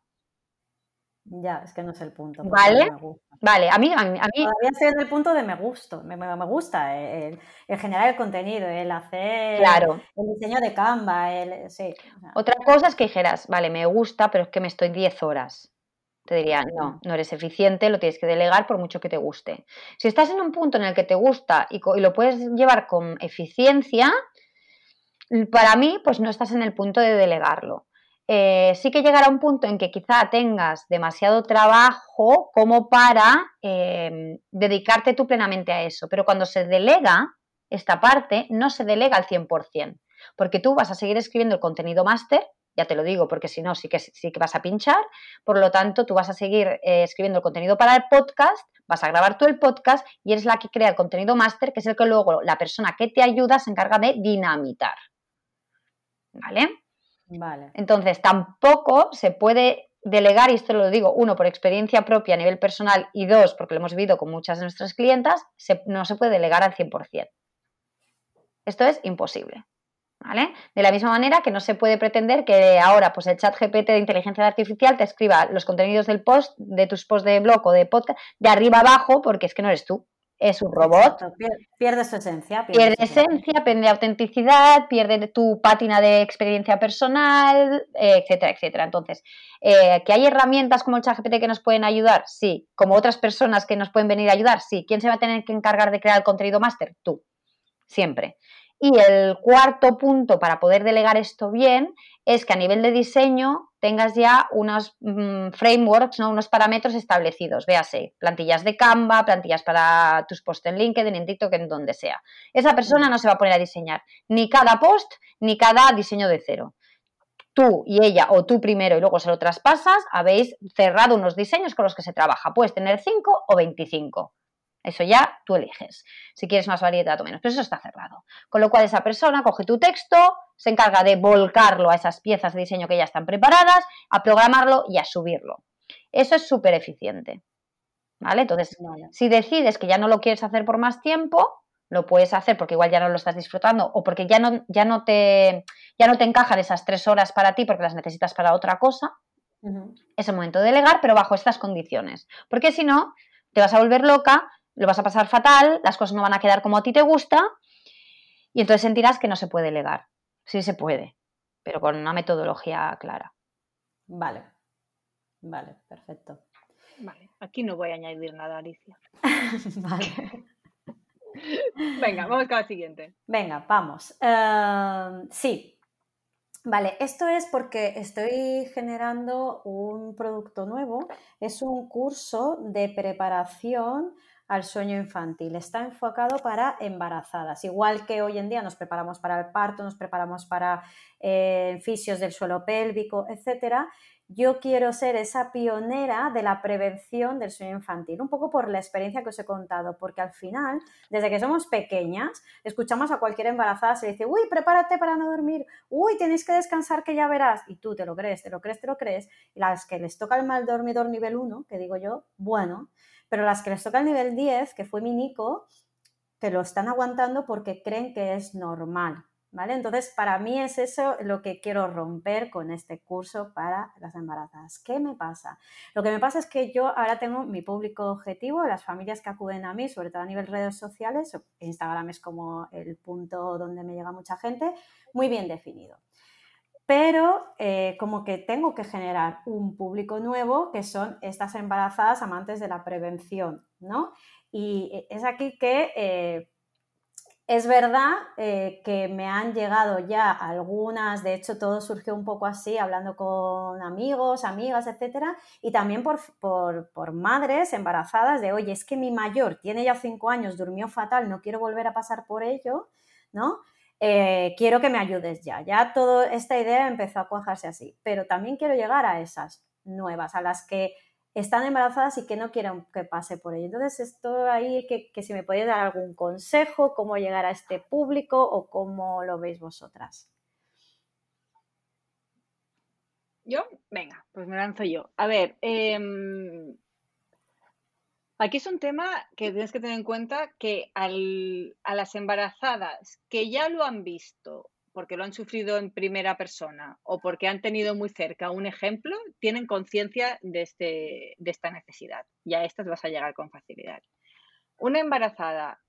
Ya, es que no es el punto. ¿Vale? Vale, a mí, a mí, Todavía estoy en el punto de me gusta, me, gusta el, generar el contenido, el hacer claro. el diseño de Canva, el, sí. Otra cosa es que dijeras, vale, me gusta, pero es que me estoy 10 horas. Te diría, no, no eres eficiente, lo tienes que delegar por mucho que te guste. Si estás en un punto en el que te gusta y, y lo puedes llevar con eficiencia, para mí, pues no estás en el punto de delegarlo. Eh, sí que llegará un punto en que quizá tengas demasiado trabajo como para em, dedicarte tú plenamente a eso, pero cuando se delega esta parte, no se delega al 100%, porque tú vas a seguir escribiendo el contenido máster, ya te lo digo, porque si no, sí que, sí que vas a pinchar, por lo tanto, tú vas a seguir eh, escribiendo el contenido para el podcast, vas a grabar tú el podcast y eres la que crea el contenido máster, que es el que luego la persona que te ayuda se encarga de dinamitar. ¿Vale? Entonces, tampoco se puede delegar, y esto lo digo, uno, por experiencia propia a nivel personal y dos, porque lo hemos vivido con muchas de nuestras clientas, no se puede delegar al 100%. Esto es imposible. ¿Vale? De la misma manera que no se puede pretender que ahora pues el chat GPT de inteligencia artificial te escriba los contenidos del post, de tus posts de blog o de podcast, de arriba abajo, porque es que no eres tú es un robot. pierde su esencia. Pierde, esencia, pierde autenticidad, pierde tu pátina de experiencia personal, etcétera, etcétera. Entonces, eh, ¿que hay herramientas como el ChatGPT que nos pueden ayudar? Sí. ¿Como otras personas que nos pueden venir a ayudar? Sí. ¿Quién se va a tener que encargar de crear el contenido máster? Tú. Siempre. Y el cuarto punto para poder delegar esto bien es que a nivel de diseño tengas ya unos mm, frameworks, ¿no? unos parámetros establecidos. Véase, plantillas de Canva, plantillas para tus posts en LinkedIn, en TikTok, en donde sea. Esa persona no se va a poner a diseñar ni cada post ni cada diseño de cero. Tú y ella, o tú primero y luego se lo traspasas, habéis cerrado unos diseños con los que se trabaja. Puedes tener 5 o 25. Eso ya tú eliges, si quieres más variedad o menos, pero eso está cerrado. Con lo cual esa persona coge tu texto, se encarga de volcarlo a esas piezas de diseño que ya están preparadas, a programarlo y a subirlo. Eso es súper eficiente. ¿Vale? Entonces, si decides que ya no lo quieres hacer por más tiempo, lo puedes hacer porque igual ya no lo estás disfrutando o porque ya no, ya no, te, ya no te encajan esas tres horas para ti porque las necesitas para otra cosa. Es el momento de delegar, pero bajo estas condiciones. Porque si no, te vas a volver loca lo vas a pasar fatal, las cosas no van a quedar como a ti te gusta y entonces sentirás que no se puede legar. Sí se puede, pero con una metodología clara. Vale, vale, perfecto. Vale, aquí no voy a añadir nada, Alicia. vale. Venga, vamos con la siguiente. Venga, vamos. Em, sí. Vale, esto es porque estoy generando un producto nuevo. Es un curso de preparación al sueño infantil. Está enfocado para embarazadas. Igual que hoy en día nos preparamos para el parto, nos preparamos para eh, fisios del suelo pélvico, etcétera. Yo quiero ser esa pionera de la prevención del sueño infantil, un poco por la experiencia que os he contado, porque al final, desde que somos pequeñas, escuchamos a cualquier embarazada, se dice, uy, prepárate para no dormir, uy, tenéis que descansar que ya verás, y tú te lo crees, te lo crees, te lo crees, y las que les toca el mal dormidor nivel 1, que digo yo, bueno, pero las que les toca el nivel 10, que fue mi Nico, que lo están aguantando porque creen que es normal, ¿vale? Entonces, para mí es eso lo que quiero romper con este curso para las embarazadas. ¿Qué me pasa? Lo que me pasa es que yo ahora tengo mi público objetivo, las familias que acuden a mí, sobre todo a nivel redes sociales, Instagram es como el punto donde me llega mucha gente, muy bien definido. Pero eh, como que tengo que generar un público nuevo que son estas embarazadas amantes de la prevención, ¿no? Y es aquí que eh, es verdad eh, que me han llegado ya algunas, de hecho todo surgió un poco así, hablando con amigos, amigas, etcétera, y también por, por, madres embarazadas de, oye, es que mi mayor tiene ya cinco años, durmió fatal, no quiero volver a pasar por ello, ¿no? Eh, quiero que me ayudes ya. Ya toda esta idea empezó a cuajarse así, pero también quiero llegar a esas nuevas, a las que están embarazadas y que no quieren que pase por ello. Entonces, esto ahí que, que si me podéis dar algún consejo, cómo llegar a este público o cómo lo veis vosotras. Yo, venga, pues me lanzo yo. A ver, em, aquí es un tema que tienes que tener en cuenta que a las embarazadas que ya lo han visto porque lo han sufrido en primera persona o porque han tenido muy cerca un ejemplo, tienen conciencia de, este, de esta necesidad y a estas vas a llegar con facilidad. Una embarazada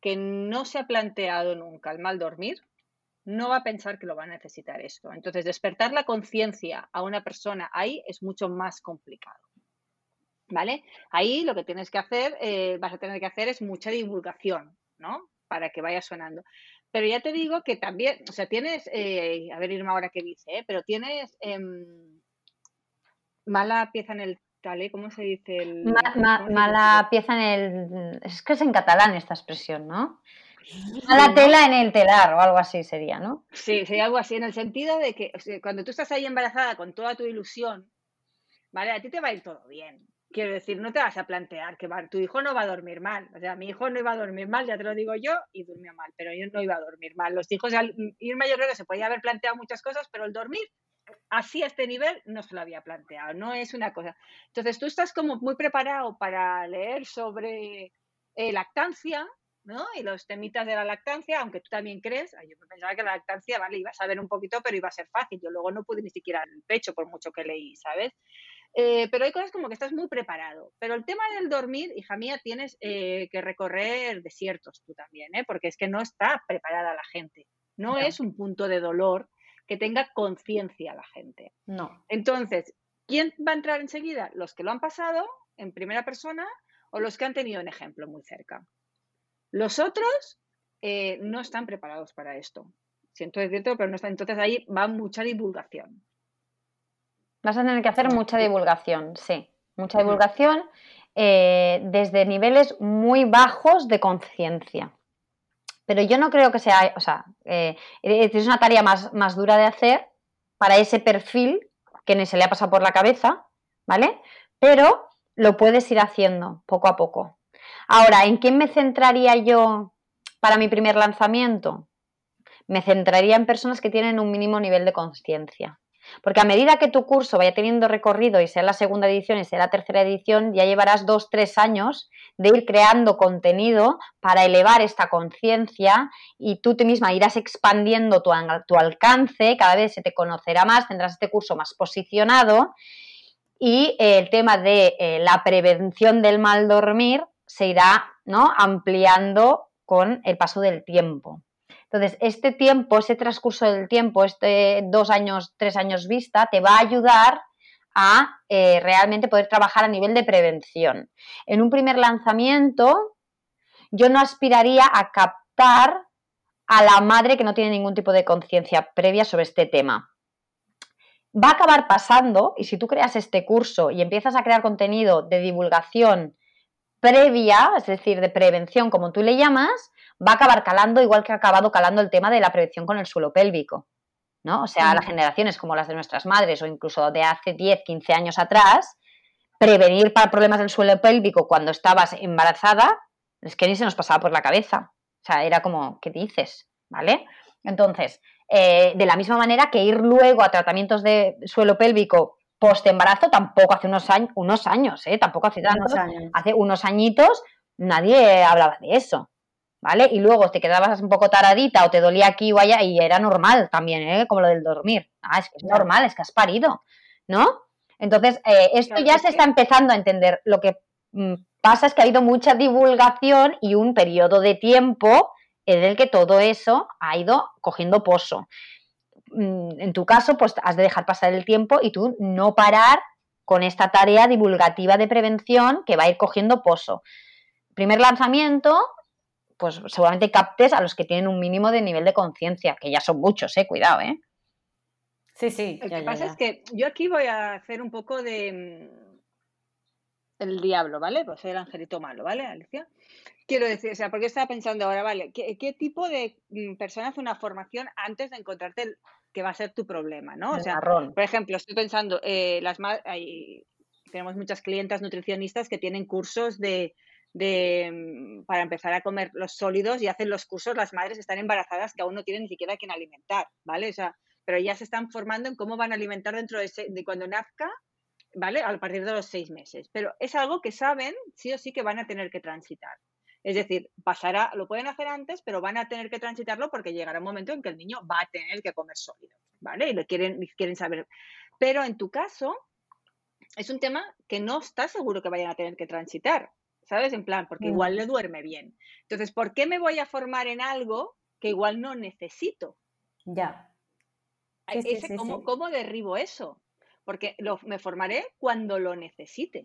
que no se ha planteado nunca el mal dormir, no va a pensar que lo va a necesitar esto. Entonces, despertar la conciencia a una persona ahí es mucho más complicado. ¿Vale? Ahí lo que tienes que hacer, eh, vas a tener que hacer es mucha divulgación, ¿no? Para que vaya sonando. Pero ya te digo que también, o sea, tienes, eh, a ver Irma ahora qué dice, ¿eh? pero tienes em, mala pieza en el talé, ¿cómo se dice? El, mala pieza en el... Es que es en catalán esta expresión, ¿no? Mala tela en el telar o algo así sería, ¿no? Sí, sería algo así, en el sentido de que cuando tú estás ahí embarazada con toda tu ilusión, ¿vale? A ti te va a ir todo bien. Quiero decir, no te vas a plantear que tu hijo no va a dormir mal. O sea, mi hijo no iba a dormir mal, ya te lo digo yo, y durmió mal, pero yo no iba a dormir mal. Los hijos, al irme yo creo que se podía haber planteado muchas cosas, pero el dormir así a este nivel no se lo había planteado, no es una cosa. Entonces tú estás como muy preparado para leer sobre eh, lactancia, ¿no? Y los temitas de la lactancia, aunque tú también crees, yo pensaba que la lactancia, vale, iba a saber un poquito, pero iba a ser fácil. Yo luego no pude ni siquiera el pecho por mucho que leí, ¿sabes? Eh, pero hay cosas como que estás muy preparado. Pero el tema del dormir, hija mía, tienes eh, que recorrer desiertos tú también, ¿eh? porque es que no está preparada la gente. No, es un punto de dolor que tenga conciencia la gente. No. Entonces, ¿quién va a entrar enseguida? Los que lo han pasado en primera persona o los que han tenido un ejemplo muy cerca. Los otros no están preparados para esto. Siento decirte, pero no están. Entonces ahí va mucha divulgación. Vas a tener que hacer mucha divulgación, sí, mucha divulgación eh, desde niveles muy bajos de conciencia. Pero yo no creo que sea, o sea, eh, es una tarea más, más dura de hacer para ese perfil que ni se le ha pasado por la cabeza, ¿vale? Pero lo puedes ir haciendo poco a poco. Ahora, ¿en quién me centraría yo para mi primer lanzamiento? Me centraría en personas que tienen un mínimo nivel de conciencia. Porque a medida que tu curso vaya teniendo recorrido y sea la segunda edición y sea la tercera edición, ya llevarás dos, tres años de ir creando contenido para elevar esta conciencia y tú te misma irás expandiendo tu, alcance, cada vez se te conocerá más, tendrás este curso más posicionado y eh, el tema de eh, la prevención del mal dormir se irá ¿no? ampliando con el paso del tiempo. Entonces, este tiempo, ese transcurso del tiempo, este dos años, tres años vista, te va a ayudar a eh, realmente poder trabajar a nivel de prevención. En un primer lanzamiento, yo no aspiraría a captar a la madre que no tiene ningún tipo de conciencia previa sobre este tema. Va a acabar pasando, y si tú creas este curso y empiezas a crear contenido de divulgación previa, es decir, de prevención, como tú le llamas, va a acabar calando igual que ha acabado calando el tema de la prevención con el suelo pélvico. ¿no? O sea, las generaciones como las de nuestras madres o incluso de hace 10, 15 años atrás, prevenir para problemas del suelo pélvico cuando estabas embarazada, es que ni se nos pasaba por la cabeza. O sea, era como, ¿qué dices? ¿Vale? Entonces, eh, de la misma manera que ir luego a tratamientos de suelo pélvico post embarazo tampoco hace unos años, unos años, ¿eh? tampoco hace tanto, hace unos añitos nadie hablaba de eso. ¿Vale? Y luego te quedabas un poco taradita o te dolía aquí o allá y era normal también, ¿eh? Como lo del dormir. Ah, es que es normal, es que has parido, ¿no? Entonces, eh, esto ya se está empezando a entender. Lo que mm, pasa es que ha habido mucha divulgación y un periodo de tiempo en el que todo eso ha ido cogiendo pozo. Mm, en tu caso, pues has de dejar pasar el tiempo y tú no parar con esta tarea divulgativa de prevención que va a ir cogiendo pozo. Primer lanzamiento, pues seguramente captes a los que tienen un mínimo de nivel de conciencia, que ya son muchos, eh, cuidado, eh. Sí, sí. Lo que pasa es que yo aquí voy a hacer un poco de mm, el diablo, ¿vale? Pues ser el angelito malo, ¿vale, Alicia? Quiero decir, o sea, porque estaba pensando ahora, ¿vale? ¿Qué, tipo de mm, persona hace una formación antes de encontrarte que va a ser tu problema, ¿no? O sea, por ejemplo, estoy pensando, eh, las hay, tenemos muchas clientas nutricionistas que tienen cursos de, de, mm, para empezar a comer los sólidos y hacen los cursos las madres están embarazadas que aún no tienen ni siquiera quien alimentar, ¿vale? O sea, pero ya se están formando en cómo van a alimentar dentro de, de cuando nazca, ¿vale? A partir de los seis meses. Pero es algo que saben sí o sí que van a tener que transitar. Es decir, pasará, lo pueden hacer antes, pero van a tener que transitarlo porque llegará un momento en que el niño va a tener que comer sólido, ¿vale? Y lo quieren, quieren saber. Pero en tu caso, es un tema que no estás seguro que vayan a tener que transitar, ¿sabes? En plan, porque igual le duerme bien. Entonces, ¿por qué me voy a formar en algo que igual no necesito? Ya. ¿cómo, derribo eso? Porque lo, me formaré cuando lo necesite.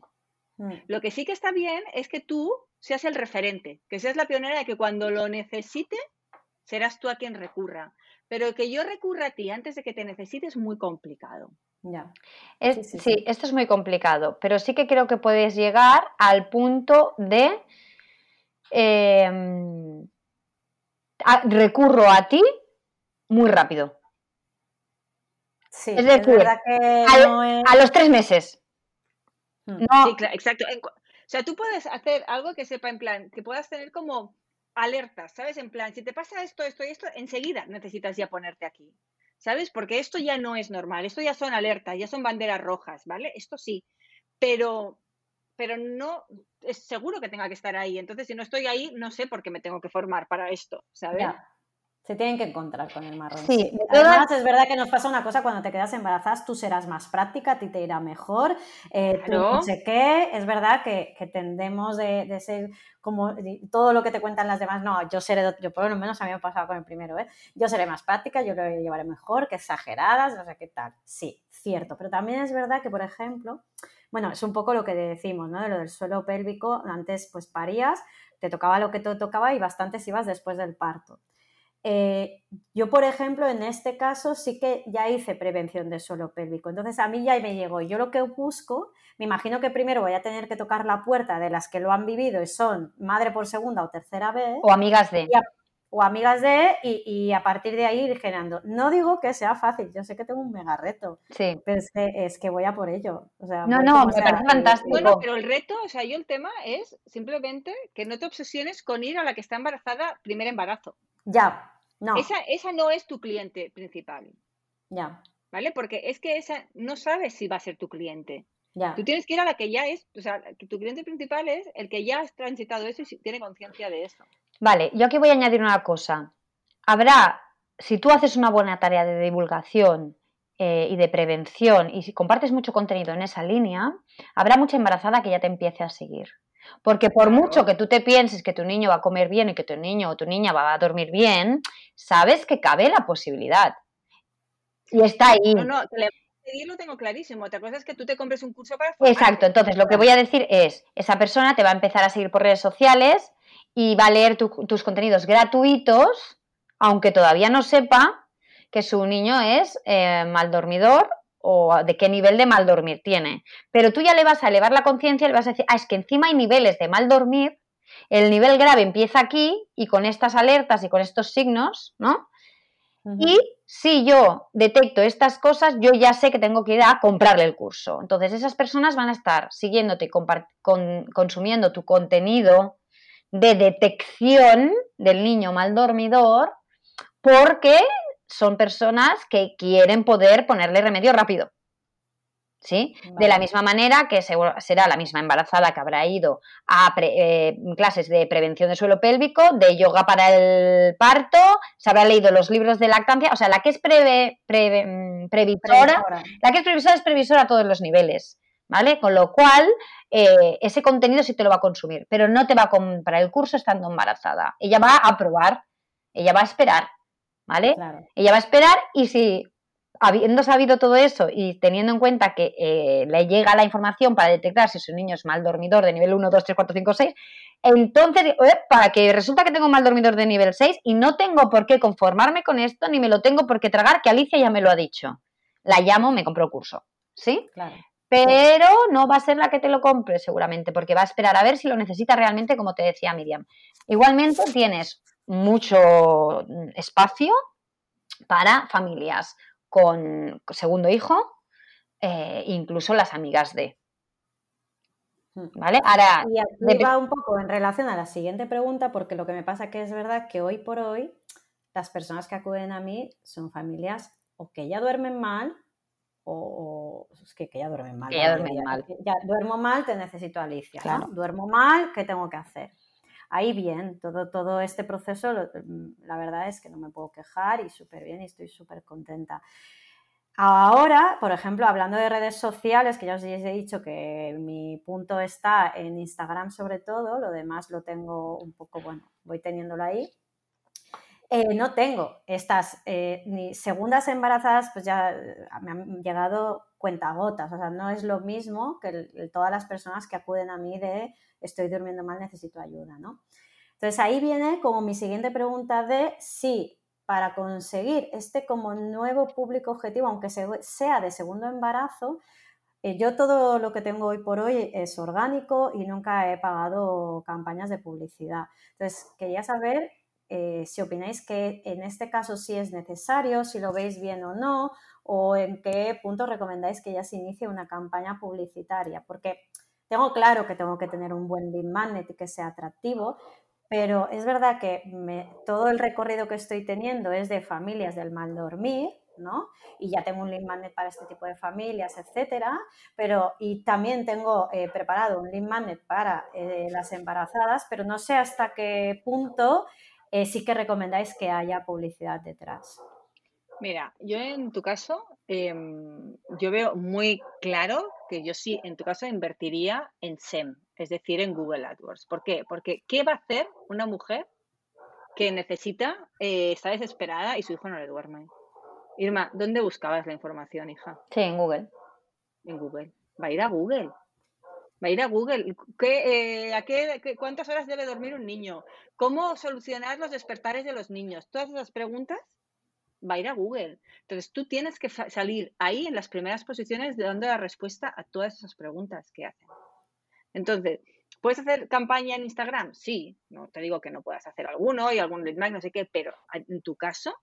Mm. Lo que sí que está bien es que tú seas el referente, que seas la pionera de que cuando lo necesite, serás tú a quien recurra. Pero que yo recurra a ti antes de que te necesite es muy complicado. Ya. sí, esto es muy complicado, pero sí que creo que puedes llegar al punto de em, recurro a ti muy rápido. Sí, es decir, que a los tres meses. Mm. Sí, exacto. O sea, tú puedes hacer algo que sepa en plan, que puedas tener como alertas, ¿sabes? En plan, si te pasa esto, esto y esto, enseguida necesitas ya ponerte aquí, ¿sabes? Porque esto ya no es normal, esto ya son alertas, ya son banderas rojas, ¿vale? Esto sí, pero, pero no es seguro que tenga que estar ahí. Entonces, si no estoy ahí, no sé por qué me tengo que formar para esto, ¿sabes? Se tienen que encontrar con el marrón. Sí, Además, es verdad que nos pasa una cosa cuando te quedas embarazadas, tú serás más práctica, a ti te irá mejor, eh, tú no sé qué. Es verdad que, tendemos de, ser como todo lo que te cuentan las demás. No, yo seré, yo por lo menos a mí me ha pasado con el primero, ¿eh? Yo seré más práctica, yo lo llevaré mejor, que exageradas, no sé qué tal. Sí, cierto. Pero también es verdad que, por ejemplo, bueno, es un poco lo que decimos, ¿no? De lo del suelo pélvico, antes pues parías, te tocaba lo que te tocaba y bastantes ibas después del parto. Eh, yo, por ejemplo, en este caso sí que ya hice prevención de suelo pélvico. Entonces, a mí ya me llegó. Yo lo que busco, me imagino que primero voy a tener que tocar la puerta de las que lo han vivido y son madre por segunda o tercera vez. O amigas de. o amigas de, y, a partir de ahí ir generando. No digo que sea fácil, yo sé que tengo un mega reto. Sí. Pero es que, voy a por ello. no, no, me parece fantástico. Bueno, pero el reto, o sea, yo el tema es simplemente que no te obsesiones con ir a la que está embarazada primer embarazo. Ya, no. Esa, esa no es tu cliente principal. Ya. ¿Vale? Porque es que esa no sabes si va a ser tu cliente. Ya. Tú tienes que ir a la que ya es, o sea, tu cliente principal es el que ya ha transitado eso y tiene conciencia de eso. Vale, yo aquí voy a añadir una cosa. Habrá, si tú haces una buena tarea de divulgación eh, y de prevención y si compartes mucho contenido en esa línea, habrá mucha embarazada que ya te empiece a seguir. Porque por mucho que tú te pienses que tu niño va a comer bien y que tu niño o tu niña va a dormir bien, sabes que cabe la posibilidad. Y está ahí. No, no, lo tengo clarísimo. Otra cosa es que tú te compres un curso para Exacto, entonces lo que voy a decir es, esa persona te va a empezar a seguir por redes sociales y va a leer tus contenidos gratuitos, aunque todavía no sepa que su niño es eh, mal dormidor o de qué nivel de mal dormir tiene. Pero tú ya le vas a elevar la conciencia y le vas a decir, ah, es que encima hay niveles de mal dormir, el nivel grave empieza aquí y con estas alertas y con estos signos, ¿no? Y si yo detecto estas cosas, yo ya sé que tengo que ir a comprarle el curso. Entonces, esas personas van a estar siguiéndote, con, consumiendo tu contenido de detección del niño mal dormidor, porque son personas que quieren poder ponerle remedio rápido. ¿sí? De la misma manera que será la misma embarazada que habrá ido a eh, clases de prevención de suelo pélvico, de yoga para el parto, se habrá leído los libros de lactancia, o sea, la que es mm, previsora, la que es previsora es previsora a todos los niveles, ¿vale? Con lo cual, eh, ese contenido sí te lo va a consumir, pero no te va a comprar el curso estando embarazada. Ella va a probar, ella va a esperar, ¿vale? Ella va a esperar y si habiendo sabido todo eso y teniendo en cuenta que eh, le llega la información para detectar si su niño es mal dormidor de nivel 1, 2, 3, 4, 5, 6, entonces, para que resulta que tengo un mal dormidor de nivel 6 y no tengo por qué conformarme con esto, ni me lo tengo por qué tragar, que Alicia ya me lo ha dicho. La llamo, me compro el curso. ¿Sí? Claro. Pero no va a ser la que te lo compre seguramente, porque va a esperar a ver si lo necesita realmente, como te decía Miriam. Igualmente tienes mucho mm, espacio para familias con segundo hijo, eh, incluso las amigas de. Hmm. ¿Vale? Ahora. Y aquí va un poco en relación a la siguiente pregunta, porque lo que me pasa que es verdad que hoy por hoy las personas que acuden a mí son familias o que ya duermen mal o, es que, ya duermen mal. ya duermen mal. Ya duermo mal, te necesito Alicia. Duermo mal, ¿qué tengo que hacer? Ahí bien, todo, todo este proceso, mm, la verdad es que no me puedo quejar y súper bien y estoy súper contenta. Ahora, por ejemplo, hablando de redes sociales, que ya os he dicho que mi punto está en Instagram sobre todo, lo demás lo tengo un poco, bueno, voy teniéndolo ahí. Eh, no tengo estas eh, ni segundas embarazadas, pues ya eh, me han llegado cuentagotas, o sea, no es lo mismo que todas las personas que acuden a mí de estoy durmiendo mal, necesito ayuda, ¿no? Entonces ahí viene como mi siguiente pregunta de si para conseguir este como nuevo público objetivo, aunque sea de segundo embarazo, eh, yo todo lo que tengo hoy por hoy es orgánico y nunca he pagado campañas de publicidad. Entonces, quería saber eh, si opináis que en este caso sí es necesario, si lo veis bien o no, o en qué punto recomendáis que ya se inicie una campaña publicitaria, porque tengo claro que tengo que tener un buen lead magnet y que sea atractivo, pero es verdad que todo el recorrido que estoy teniendo es de familias del mal dormir, ¿no? Y ya tengo un lead magnet para este tipo de familias, etcétera, pero y también tengo eh, preparado un lead magnet para eh, las embarazadas, pero no sé hasta qué punto eh, sí que recomendáis que haya publicidad detrás. Mira, yo en tu caso, em, yo veo muy claro que yo sí, en tu caso, invertiría en SEM, es decir, en Google AdWords. ¿Por qué? Porque ¿qué va a hacer una mujer que necesita, eh, está desesperada y su hijo no le duerme? Irma, ¿dónde buscabas la información, hija? Sí, en Google. En Google. Va a ir a Google. Va a ir a Google. ¿Qué, eh, a qué, ¿Cuántas horas debe dormir un niño? ¿Cómo solucionar los despertares de los niños? Todas esas preguntas va a ir a Google. Entonces tú tienes que salir ahí en las primeras posiciones dando la respuesta a todas esas preguntas que hacen. Entonces, ¿puedes hacer campaña en Instagram? Sí, no te digo que no puedas hacer alguno y algún lead no sé qué, pero en tu caso,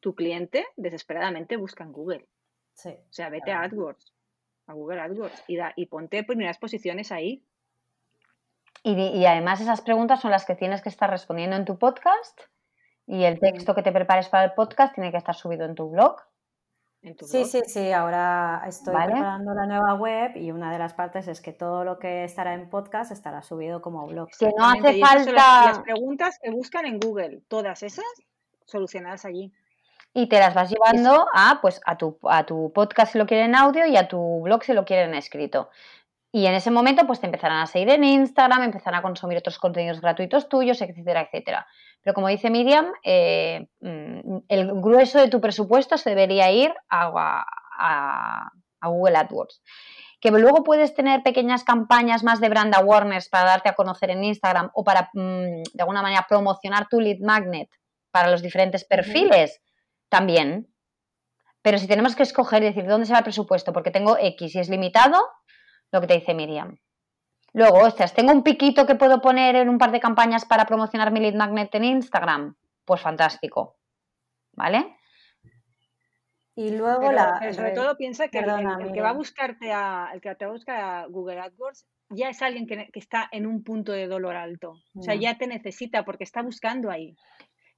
tu cliente desesperadamente busca en Google. Sí, o sea, vete a AdWords, a Google AdWords y, da, y ponte primeras posiciones ahí. Y, y además esas preguntas son las que tienes que estar respondiendo en tu podcast y el texto que te prepares para el podcast tiene que estar subido en tu blog. sí, sí, sí. Ahora estoy preparando la nueva web y una de las partes es que todo lo que estará en podcast estará subido como blog. Que no hace falta. Las, preguntas que buscan en Google, todas esas solucionadas allí. Y te las vas llevando a, pues, a, tu, a tu podcast si lo quieren en audio y a tu blog si lo quieren escrito. Y en ese momento, pues te empezarán a seguir en Instagram, empezarán a consumir otros contenidos gratuitos tuyos, etcétera, etcétera. Pero como dice Miriam, eh, mm, el grueso de tu presupuesto se debería ir a, Google AdWords. Que luego puedes tener pequeñas campañas más de brand awareness para darte a conocer en Instagram o para, mm, de alguna manera, promocionar tu lead magnet para los diferentes perfiles, también. Pero si tenemos que escoger y decir dónde se va el presupuesto, porque tengo X y es limitado, lo que te dice Miriam. Luego, ostras, tengo un piquito que puedo poner en un par de campañas para promocionar mi lead magnet en Instagram. Pues fantástico. ¿Vale? Y luego la. sobre todo piensa que el, que va a buscarte a, el que te va a buscar a Google AdWords ya es alguien que, está en un punto de dolor alto. O sea, mm. ya te necesita porque está buscando ahí.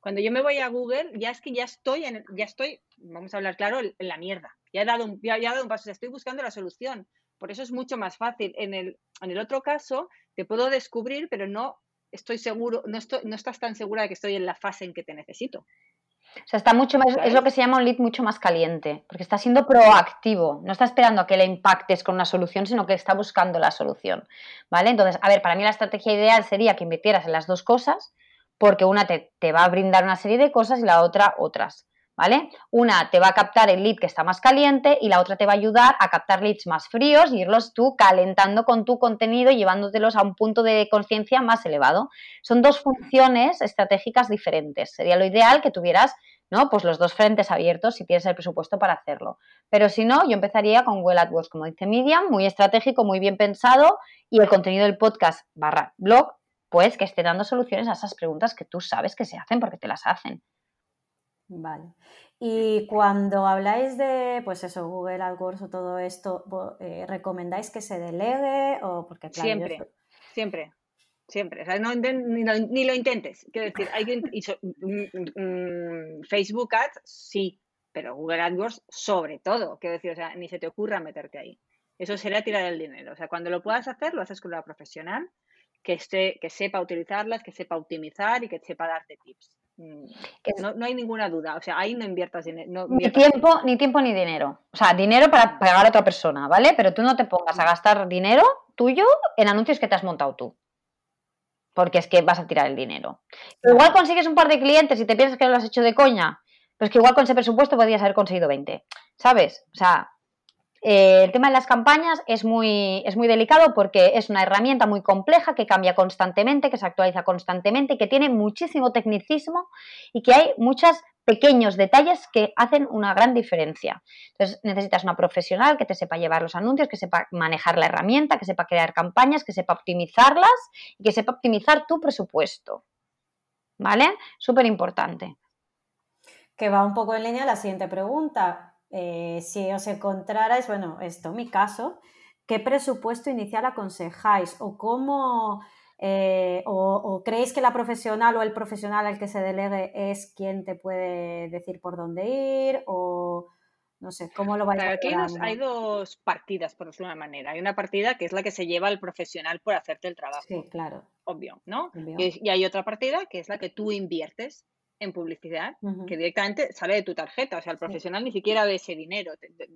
Cuando yo me voy a Google, ya es que ya estoy, en, ya estoy, vamos a hablar claro, en la mierda. Ya he dado un, ya, he dado un paso, estoy buscando la solución. Por eso es mucho más fácil. En el, en el otro caso, te puedo descubrir, pero no estoy seguro, no, estoy, no estás tan segura de que estoy en la fase en que te necesito. O sea, está mucho más, es lo que se llama un lead mucho más caliente, porque está siendo proactivo, no está esperando a que le impactes con una solución, sino que está buscando la solución, ¿vale? Entonces, a ver, para mí la estrategia ideal sería que invirtieras en las dos cosas, porque una te, te va a brindar una serie de cosas y la otra otras. ¿Vale? Una te va a captar el lead que está más caliente y la otra te va a ayudar a captar leads más fríos y irlos tú calentando con tu contenido y llevándotelos a un punto de conciencia más elevado. Son dos funciones estratégicas diferentes. Sería lo ideal que tuvieras, ¿no? Pues los dos frentes abiertos si tienes el presupuesto para hacerlo. Pero si no, yo empezaría con Google AdWords, como dice Miriam, muy estratégico, muy bien pensado y el contenido del podcast barra blog, pues que esté dando soluciones a esas preguntas que tú sabes que se hacen porque te las hacen. Vale. Y cuando habláis de, pues eso, Google AdWords o todo esto, eh, ¿recomendáis que se delegue o porque siempre, siempre, siempre, o sea, no, ni, lo, intentes. Quiero decir, hay que, mm, mm, Facebook Ads sí, pero Google AdWords sobre todo. Quiero decir, o sea, ni se te ocurra meterte ahí. Eso sería tirar el dinero. O sea, cuando lo puedas hacer, lo haces con una profesional que, esté, que sepa utilizarlas, que sepa optimizar y que sepa darte tips. Mm, no, hay ninguna duda, o sea, ahí no inviertas dinero. ni, tiempo, ni tiempo ni dinero. O sea, dinero para pagar a otra persona, ¿vale? Pero tú no te pongas a gastar dinero tuyo en anuncios que te has montado tú. Porque es que vas a tirar el dinero. igual consigues un par de clientes y te piensas que lo has hecho de coña. Pero es que igual con ese presupuesto podrías haber conseguido 20. ¿Sabes? O sea, eh, el tema de las campañas es muy, es muy delicado porque es una herramienta muy compleja que cambia constantemente, que se actualiza constantemente, que tiene muchísimo tecnicismo y que hay muchos pequeños detalles que hacen una gran diferencia. Entonces necesitas una profesional que te sepa llevar los anuncios, que sepa manejar la herramienta, que sepa crear campañas, que sepa optimizarlas y que sepa optimizar tu presupuesto. ¿Vale? Súper importante. Que va un poco en línea la siguiente pregunta. Eh, si os encontrarais, bueno, esto, mi caso, ¿qué presupuesto inicial aconsejáis? ¿O cómo, eh, o, creéis que la profesional o el profesional al que se delegue es quien te puede decir por dónde ir? ¿O no sé, cómo lo vais a Aquí hay dos partidas, por decirlo de una manera. Hay una partida que es la que se lleva al profesional por hacerte el trabajo. Sí, claro. Obvio, ¿no? y hay otra partida que es la que tú inviertes en publicidad que directamente sale de tu tarjeta. O sea, el profesional ni siquiera ve ese dinero.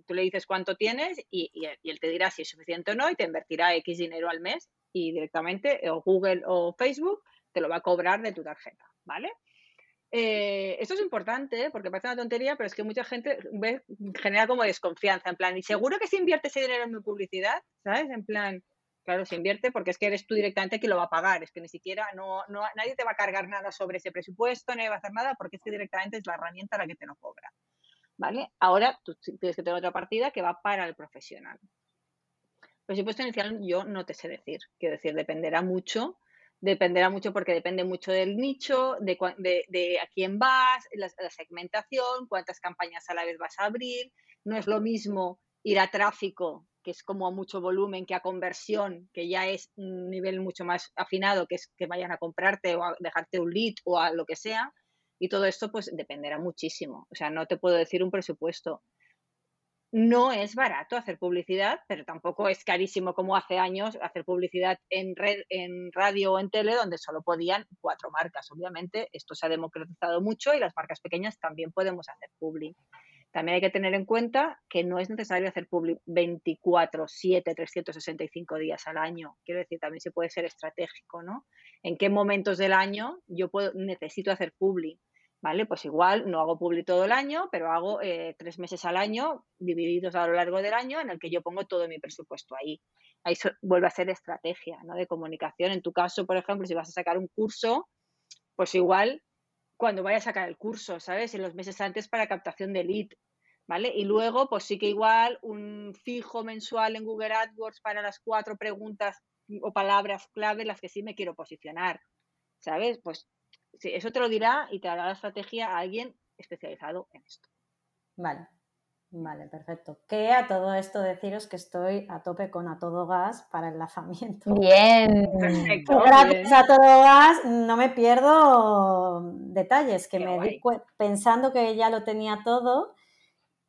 tú le dices cuánto tienes y, él te dirá si es suficiente o no y te invertirá X dinero al mes y directamente o Google o Facebook te lo va a cobrar de tu tarjeta, ¿vale? Eh, esto es importante porque parece una tontería, pero es que mucha gente ve, genera como desconfianza, en plan, ¿y seguro que si invierte ese dinero en mi publicidad? ¿Sabes? En plan, Claro, se invierte porque es que eres tú directamente quien lo va a pagar, es que ni siquiera no, no, nadie te va a cargar nada sobre ese presupuesto, nadie va a hacer nada porque es que directamente es la herramienta la que te lo cobra. ¿Vale? Ahora tú tienes que tener otra partida que va para el profesional. Presupuesto inicial yo no te sé decir, quiero decir, dependerá mucho, dependerá mucho porque depende mucho del nicho, de, a quién vas, la segmentación, cuántas campañas a la vez vas a abrir. No es lo mismo ir a tráfico que es como a mucho volumen, que a conversión, que ya es un nivel mucho más afinado, que es que vayan a comprarte o a dejarte un lead o a lo que sea. Y todo esto pues dependerá muchísimo. O sea, no te puedo decir un presupuesto. No es barato hacer publicidad, pero tampoco es carísimo como hace años hacer publicidad en red, en radio o en tele, donde solo podían cuatro marcas. Obviamente, esto se ha democratizado mucho y las marcas pequeñas también podemos hacer public. También hay que tener en cuenta que no es necesario hacer public 24, 7, 365 días al año. Quiero decir, también se puede ser estratégico, ¿no? ¿En qué momentos del año yo puedo, necesito hacer public? ¿Vale? Pues igual no hago public todo el año, pero hago eh, tres meses al año, divididos a lo largo del año, en el que yo pongo todo mi presupuesto ahí. Ahí vuelve a ser estrategia ¿no? de comunicación. En tu caso, por ejemplo, si vas a sacar un curso, pues igual cuando vaya a sacar el curso, ¿sabes? En los meses antes para captación de lead, ¿vale? Y luego, pues sí que igual un fijo mensual en Google AdWords para las cuatro preguntas o palabras clave las que sí me quiero posicionar, ¿sabes? Pues sí, eso te lo dirá y te dará la estrategia a alguien especializado en esto. Vale. Vale, perfecto. Que a todo esto deciros que estoy a tope con a todo gas para el lanzamiento. Bien. Perfecto. Gracias a todo gas no me pierdo detalles, que Qué me guay. di pensando que ya lo tenía todo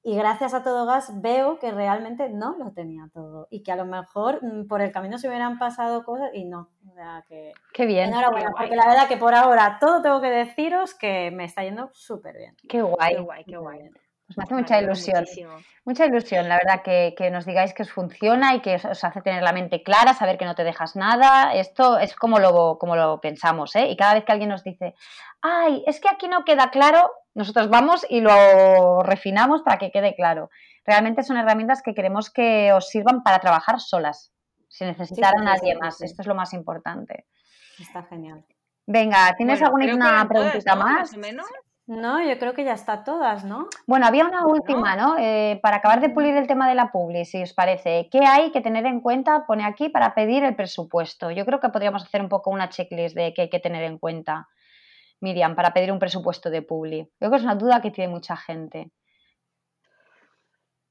y gracias a todo gas veo que realmente no lo tenía todo y que a lo mejor mm, por el camino se hubieran pasado cosas y no. O sea que Qué bien. enhorabuena, qué porque la verdad que por ahora todo tengo que deciros que me está yendo súper bien. Qué guay. Qué guay, qué guay. Pues me hace Me mucha alegro ilusión. muchísimo. Mucha ilusión, la verdad, que, que nos digáis que os funciona y que os, os hace tener la mente clara, saber que no te dejas nada. Esto es como lo, como lo pensamos, ¿eh? Y cada vez que alguien nos dice, ay, es que aquí no queda claro, nosotros vamos y lo refinamos para que quede claro. Realmente son herramientas que queremos que os sirvan para trabajar solas, sin necesitar sí, a nadie sí, más. sí. Esto es lo más importante. Está genial. Venga, ¿tienes Bueno, alguna todas, preguntita ¿no? más? Más o menos. No, yo creo que ya está todas, ¿no? Bueno, había una última, ¿no? Eh, para acabar de pulir el tema de la publi, si os parece. ¿Qué hay que tener en cuenta? Pone aquí para pedir el presupuesto. Yo creo que podríamos hacer un poco una checklist de qué hay que tener en cuenta, Miriam, para pedir un presupuesto de publi. Creo que es una duda que tiene mucha gente.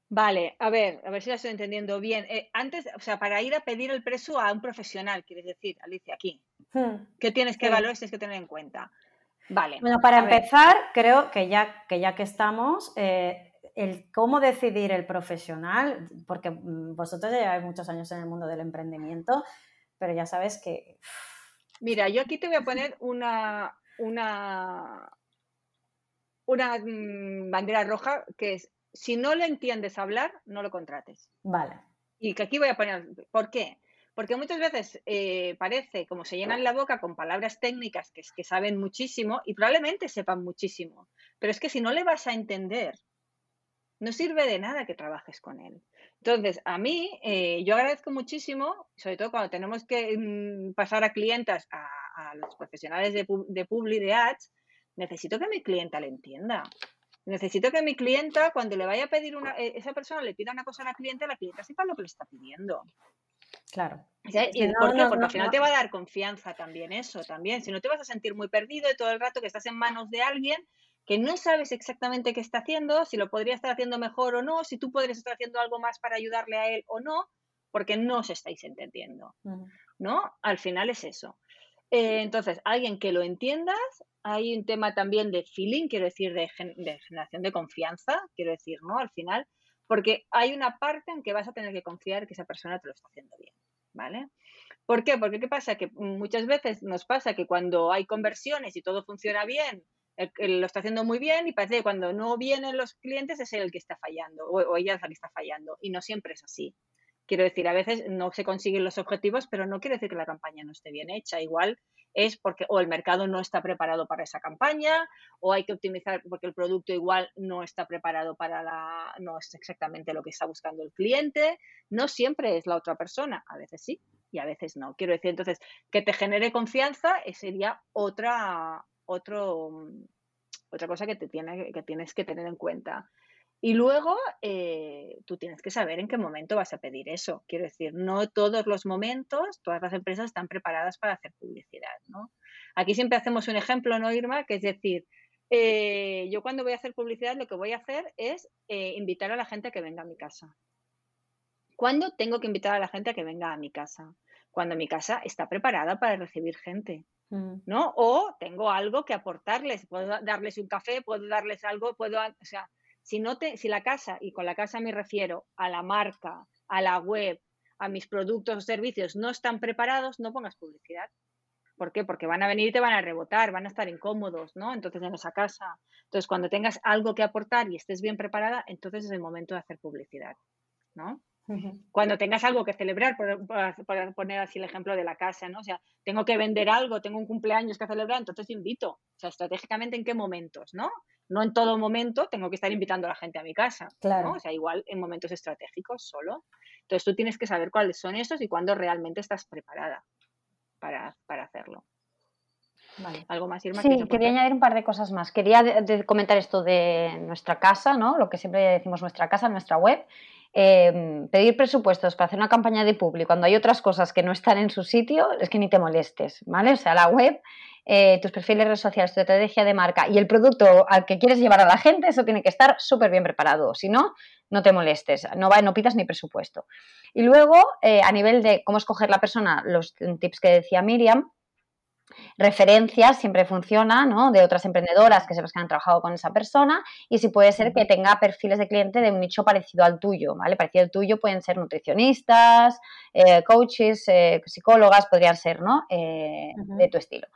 Vale, a ver, a ver si la estoy entendiendo bien. Eh, antes, o sea, para ir a pedir el precio a un profesional, quieres decir, Alicia, aquí. Hmm. ¿Qué tienes que Sí. valores tienes que tener en cuenta? Vale. Bueno, para ver, empezar, creo que ya que, ya que estamos, eh, el cómo decidir el profesional, porque mm, vosotros ya lleváis muchos años en el mundo del emprendimiento, pero ya sabes que Mira, yo aquí te voy a poner una, una, una mm, bandera roja que es, si no le entiendes hablar, no lo contrates. vale. Y que aquí voy a poner, ¿por qué? Porque muchas veces eh, parece como se llenan la boca con palabras técnicas que, que saben muchísimo y probablemente sepan muchísimo, pero es que si no le vas a entender, no sirve de nada que trabajes con él. Entonces, a mí, eh, yo agradezco muchísimo, sobre todo cuando tenemos que mm, pasar a clientas, a, los profesionales de, de Publi, de Ads, necesito que mi clienta le entienda. Necesito que mi clienta, cuando le vaya a pedir una, eh, esa persona le pida una cosa a la clienta, la clienta sepa lo que le está pidiendo. Claro. ¿sabes? Sí, ¿Y no, por qué? no, Porque no, al final te va a dar confianza también eso, también. Si no te vas a sentir muy perdido y todo el rato que estás en manos de alguien que no sabes exactamente qué está haciendo, si lo podría estar haciendo mejor o no, si tú podrías estar haciendo algo más para ayudarle a él o no, porque no os estáis entendiendo. ¿no? Al final es eso. Eh, entonces, alguien que lo entiendas, hay un tema también de feeling, quiero decir, de, gen- de generación de confianza, quiero decir, ¿no? Al final, porque hay una parte en que vas a tener que confiar que esa persona te lo está haciendo bien, ¿vale? ¿Por qué? Porque ¿qué pasa? Que muchas veces nos pasa que cuando hay conversiones y todo funciona bien, el- el lo está haciendo muy bien y parece que cuando no vienen los clientes es él el que está fallando o, o ella es la que está fallando y no siempre es así. Quiero decir, a veces no se consiguen los objetivos, pero no quiere decir que la campaña no esté bien hecha. Igual es porque o el mercado no está preparado para esa campaña o hay que optimizar porque el producto igual no está preparado para la, no es exactamente lo que está buscando el cliente. No siempre es la otra persona, a veces sí y a veces no. Quiero decir, entonces, que te genere confianza eh, sería otra, otro, otra cosa que, te tiene, que tienes que tener en cuenta. Y luego eh, tú tienes que saber en qué momento vas a pedir eso. Quiero decir, no todos los momentos, todas las empresas están preparadas para hacer publicidad. ¿no? Aquí siempre hacemos un ejemplo, ¿no, Irma? Que es decir, eh, yo cuando voy a hacer publicidad lo que voy a hacer es eh, invitar a la gente a que venga a mi casa. ¿Cuándo tengo que invitar a la gente a que venga a mi casa? Cuando mi casa está preparada para recibir gente. Ujú. ¿no? O tengo algo que aportarles, puedo da- darles un café, puedo darles algo, puedo, o sea, si no te, si la casa, y con la casa me refiero a la marca, a la web, a mis productos o servicios, no están preparados, no pongas publicidad. ¿Por qué? Porque van a venir y te van a rebotar, van a estar incómodos, ¿no? Entonces en esa casa. Entonces, cuando tengas algo que aportar y estés bien preparada, entonces es el momento de hacer publicidad, ¿no? Cuando tengas algo que celebrar, por, poner así el ejemplo de la casa, ¿no? O sea, tengo que vender algo, tengo un cumpleaños que celebrar, entonces invito. O sea, estratégicamente en qué momentos, ¿no? No en todo momento tengo que estar invitando a la gente a mi casa, ¿no? Claro. O sea, igual en momentos estratégicos solo. Entonces tú tienes que saber cuáles son esos y cuándo realmente estás preparada para, para hacerlo. Vale. ¿Algo más, Irma? Sí, ¿Quieres quería añadir un par de cosas más. Quería de- de comentar esto de nuestra casa, ¿no? Lo que siempre decimos nuestra casa, nuestra web. Eh, pedir presupuestos para hacer una campaña de publi cuando hay otras cosas que no están en su sitio, es que ni te molestes, ¿vale? O sea, la web eh, tus perfiles de redes sociales, tu estrategia de marca y el producto al que quieres llevar a la gente, eso tiene que estar súper bien preparado. Si no, no te molestes, no, va, no pidas ni presupuesto. Y luego, eh, a nivel de cómo escoger la persona, los tips que decía Miriam, referencias siempre funciona, ¿no? De otras emprendedoras que sepas que han trabajado con esa persona y si puede ser que tenga perfiles de cliente de un nicho parecido al tuyo, ¿vale? Parecido al tuyo pueden ser nutricionistas, eh, coaches, eh, psicólogas, podrían ser, ¿no? De tu estilo.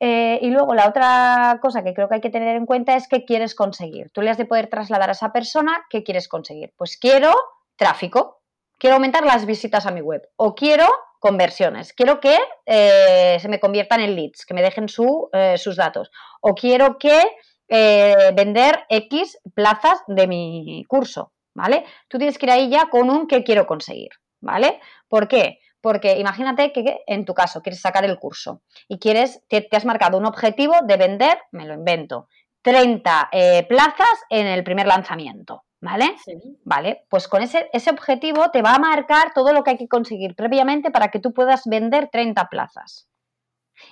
y luego la otra cosa que creo que hay que tener en cuenta es qué quieres conseguir. Tú le has de poder trasladar a esa persona qué quieres conseguir. Pues quiero tráfico, quiero aumentar las visitas a mi web o quiero conversiones, quiero que eh, se me conviertan en leads, que me dejen eh, sus datos o quiero que eh, vender X plazas de mi curso, ¿vale? Tú tienes que ir ahí ya con un qué quiero conseguir, ¿vale? ¿Por qué? Porque imagínate que en tu caso quieres sacar el curso y quieres, te has marcado un objetivo de vender, me lo invento, 30 plazas en el primer lanzamiento. ¿Vale? Vale, pues con ese, ese objetivo te va a marcar todo lo que hay que conseguir previamente para que tú puedas vender 30 plazas.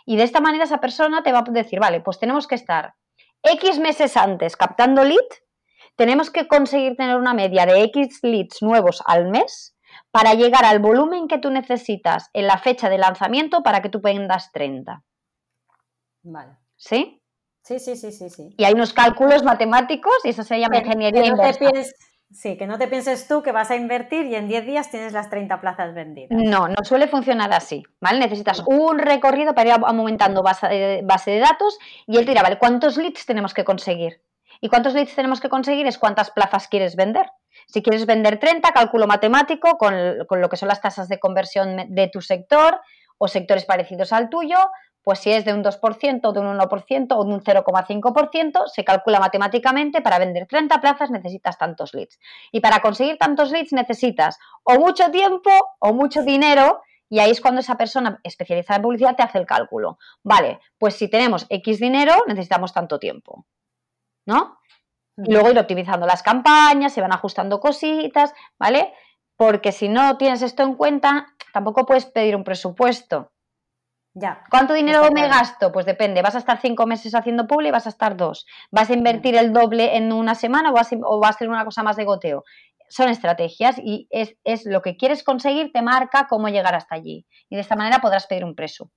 Y de esta manera esa persona te va a decir, vale, pues tenemos que estar X meses antes captando lead, tenemos que conseguir tener una media de X leads nuevos al mes para llegar al volumen que tú necesitas en la fecha de lanzamiento para que tú vendas 30. Vale. ¿Sí? Sí, sí, sí, sí, sí. Y hay unos cálculos matemáticos y eso se llama ingeniería que no sí, que no te pienses tú que vas a invertir y en 10 días tienes las 30 plazas vendidas. No, no suele funcionar así, ¿vale? Necesitas un recorrido para ir aumentando base de, base de datos y él te dirá, ¿vale? ¿Cuántos leads tenemos que conseguir? ¿Y cuántos leads tenemos que conseguir? Es cuántas plazas quieres vender. Si quieres vender 30, cálculo matemático con, con lo que son las tasas de conversión de tu sector o sectores parecidos al tuyo, pues si es de un 2%, de un 1% o de un 0,5%, se calcula matemáticamente, para vender 30 plazas necesitas tantos leads. Y para conseguir tantos leads necesitas o mucho tiempo o mucho dinero y ahí es cuando esa persona especializada en publicidad te hace el cálculo. Vale, pues si tenemos X dinero, necesitamos tanto tiempo. ¿No? Y luego ir optimizando las campañas, se van ajustando cositas, ¿vale? Porque si no tienes esto en cuenta, tampoco puedes pedir un presupuesto. ¿Cuánto dinero me gasto? Pues depende. ¿Vas a estar cinco meses haciendo publi vas a estar dos? ¿Vas a invertir el doble en una semana o vas a hacer una cosa más de goteo? Son estrategias y es, es, lo que quieres conseguir, te marca cómo llegar hasta allí. Y de esta manera podrás pedir un preso.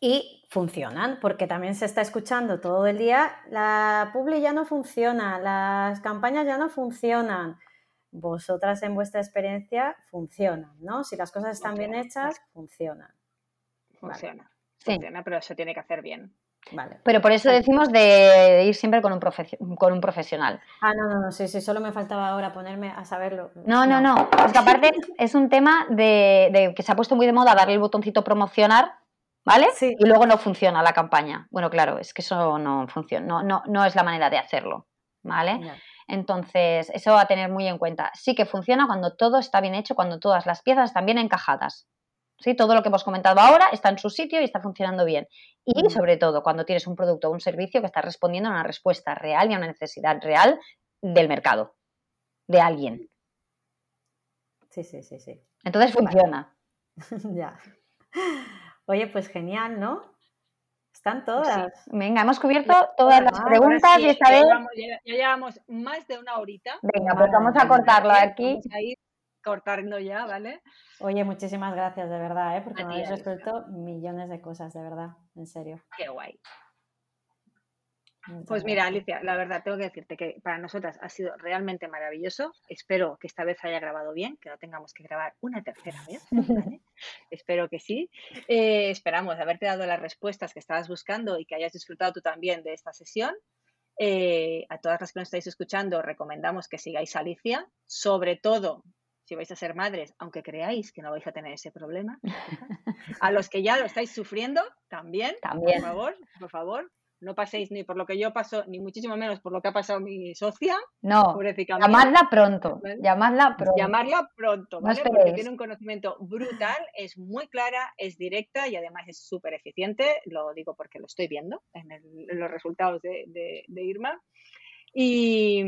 Y funcionan, porque también se está escuchando todo el día, la publi ya no funciona, las campañas ya no funcionan. Vosotras en vuestra experiencia funcionan, ¿no? Si las cosas están bien hechas, funcionan. Funciona. Funciona, pero se tiene que hacer bien. Vale. Pero por eso decimos de ir siempre con un, con un profesional. Ah, no, no, no, sí, sí, solo me faltaba ahora ponerme a saberlo. No, no, no. Es que aparte es un tema de, que se ha puesto muy de moda darle el botoncito promocionar, ¿vale? Sí. Y luego no funciona la campaña. Bueno, claro, es que eso no funciona, no, no, no es la manera de hacerlo, ¿vale? Entonces, eso a tener muy en cuenta. Sí que funciona cuando todo está bien hecho, cuando todas las piezas están bien encajadas. ¿Sí? Todo lo que hemos comentado ahora está en su sitio y está funcionando bien. Y sobre todo cuando tienes un producto o un servicio que está respondiendo a una respuesta real y a una necesidad real del mercado, de alguien. Sí, sí, sí, sí. Entonces funciona. ya. Oye, pues genial, ¿no? Están todas. Venga, hemos cubierto todas las preguntas y esta vez. Ya, llevamos más de una horita. Venga, pues vamos a cortarlo aquí cortando ya, ¿vale? Oye, muchísimas gracias, de verdad, ¿eh? porque me habéis resuelto millones de cosas, de verdad, en serio. Qué guay. pues mira, Alicia, la verdad, tengo que decirte que para nosotras ha sido realmente maravilloso. Espero que esta vez haya grabado bien, que no tengamos que grabar una tercera vez. Espero que sí. Eh, esperamos haberte dado las respuestas que estabas buscando y que hayas disfrutado tú también de esta sesión. Eh, a todas las que nos estáis escuchando, recomendamos que sigáis a Alicia, sobre todo si vais a ser madres, aunque creáis que no vais a tener ese problema. A los que ya lo estáis sufriendo, también, también. por favor, por favor, no paséis ni por lo que yo paso, ni muchísimo menos por lo que ha pasado mi socia. No, llamadla pronto, llamadla pronto. Llamarla pronto, ¿vale? Porque tiene un conocimiento brutal, es muy clara, es directa y además es súper eficiente, lo digo porque lo estoy viendo en, los resultados de, de Irma. Y,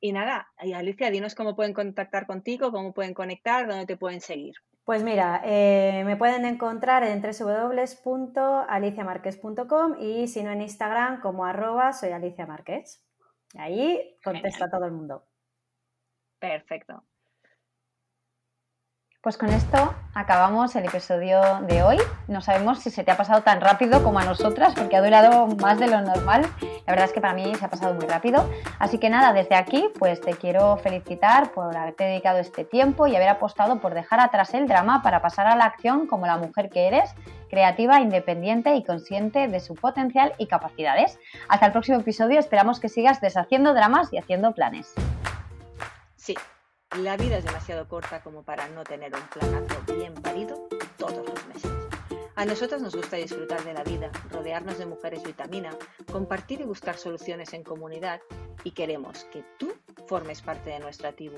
y nada, y Alicia, dinos cómo pueden contactar contigo, cómo pueden conectar, dónde te pueden seguir. Pues mira, eh, me pueden encontrar en www.aliciamarquez.com y si no en Instagram como arroba soy Alicia Marquez. Ahí contesta a todo el mundo. Perfecto. Pues con esto acabamos el episodio de hoy. No sabemos si se te ha pasado tan rápido como a nosotras, porque ha durado más de lo normal. La verdad es que para mí se ha pasado muy rápido. Así que nada, desde aquí pues te quiero felicitar por haberte dedicado este tiempo y haber apostado por dejar atrás el drama para pasar a la acción como la mujer que eres, creativa, independiente y consciente de su potencial y capacidades. Hasta el próximo episodio, esperamos que sigas deshaciendo dramas y haciendo planes. Sí, la vida es demasiado corta como para no tener un planazo bien parido todos los meses. A nosotros nos gusta disfrutar de la vida, rodearnos de mujeres vitamina, compartir y buscar soluciones en comunidad y queremos que tú formes parte de nuestra tribu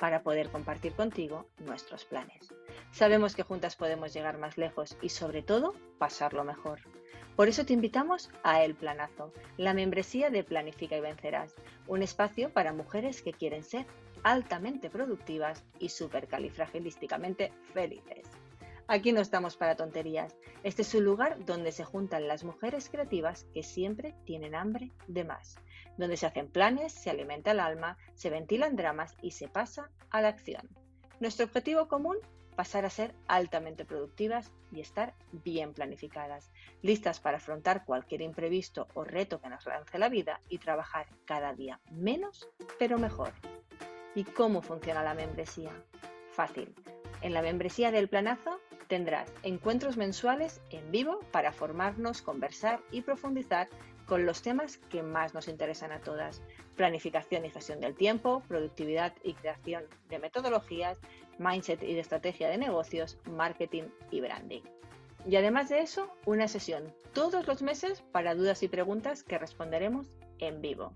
para poder compartir contigo nuestros planes. Sabemos que juntas podemos llegar más lejos y sobre todo pasarlo mejor. Por eso te invitamos a El Planazo, la membresía de Planifica y Vencerás, un espacio para mujeres que quieren ser altamente productivas y supercalifragilísticamente felices. Aquí no estamos para tonterías. Este es un lugar donde se juntan las mujeres creativas que siempre tienen hambre de más, donde se hacen planes, se alimenta el alma, se ventilan dramas y se pasa a la acción. Nuestro objetivo común, pasar a ser altamente productivas y estar bien planificadas, listas para afrontar cualquier imprevisto o reto que nos lance la vida y trabajar cada día menos, pero mejor. ¿Y cómo funciona la membresía? Fácil. En la membresía del planazo tendrás encuentros mensuales en vivo para formarnos, conversar y profundizar con los temas que más nos interesan a todas. Planificación y gestión del tiempo, productividad y creación de metodologías, mindset y estrategia de negocios, marketing y branding. Y además de eso, una sesión todos los meses para dudas y preguntas que responderemos en vivo.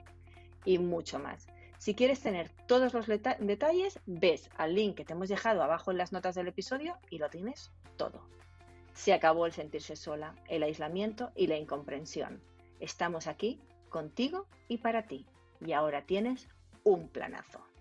Y mucho más. Si quieres tener todos los detalles, ves al link que te hemos dejado abajo en las notas del episodio y lo tienes todo. Se acabó el sentirse sola, el aislamiento y la incomprensión. Estamos aquí contigo y para ti. Y ahora tienes un planazo.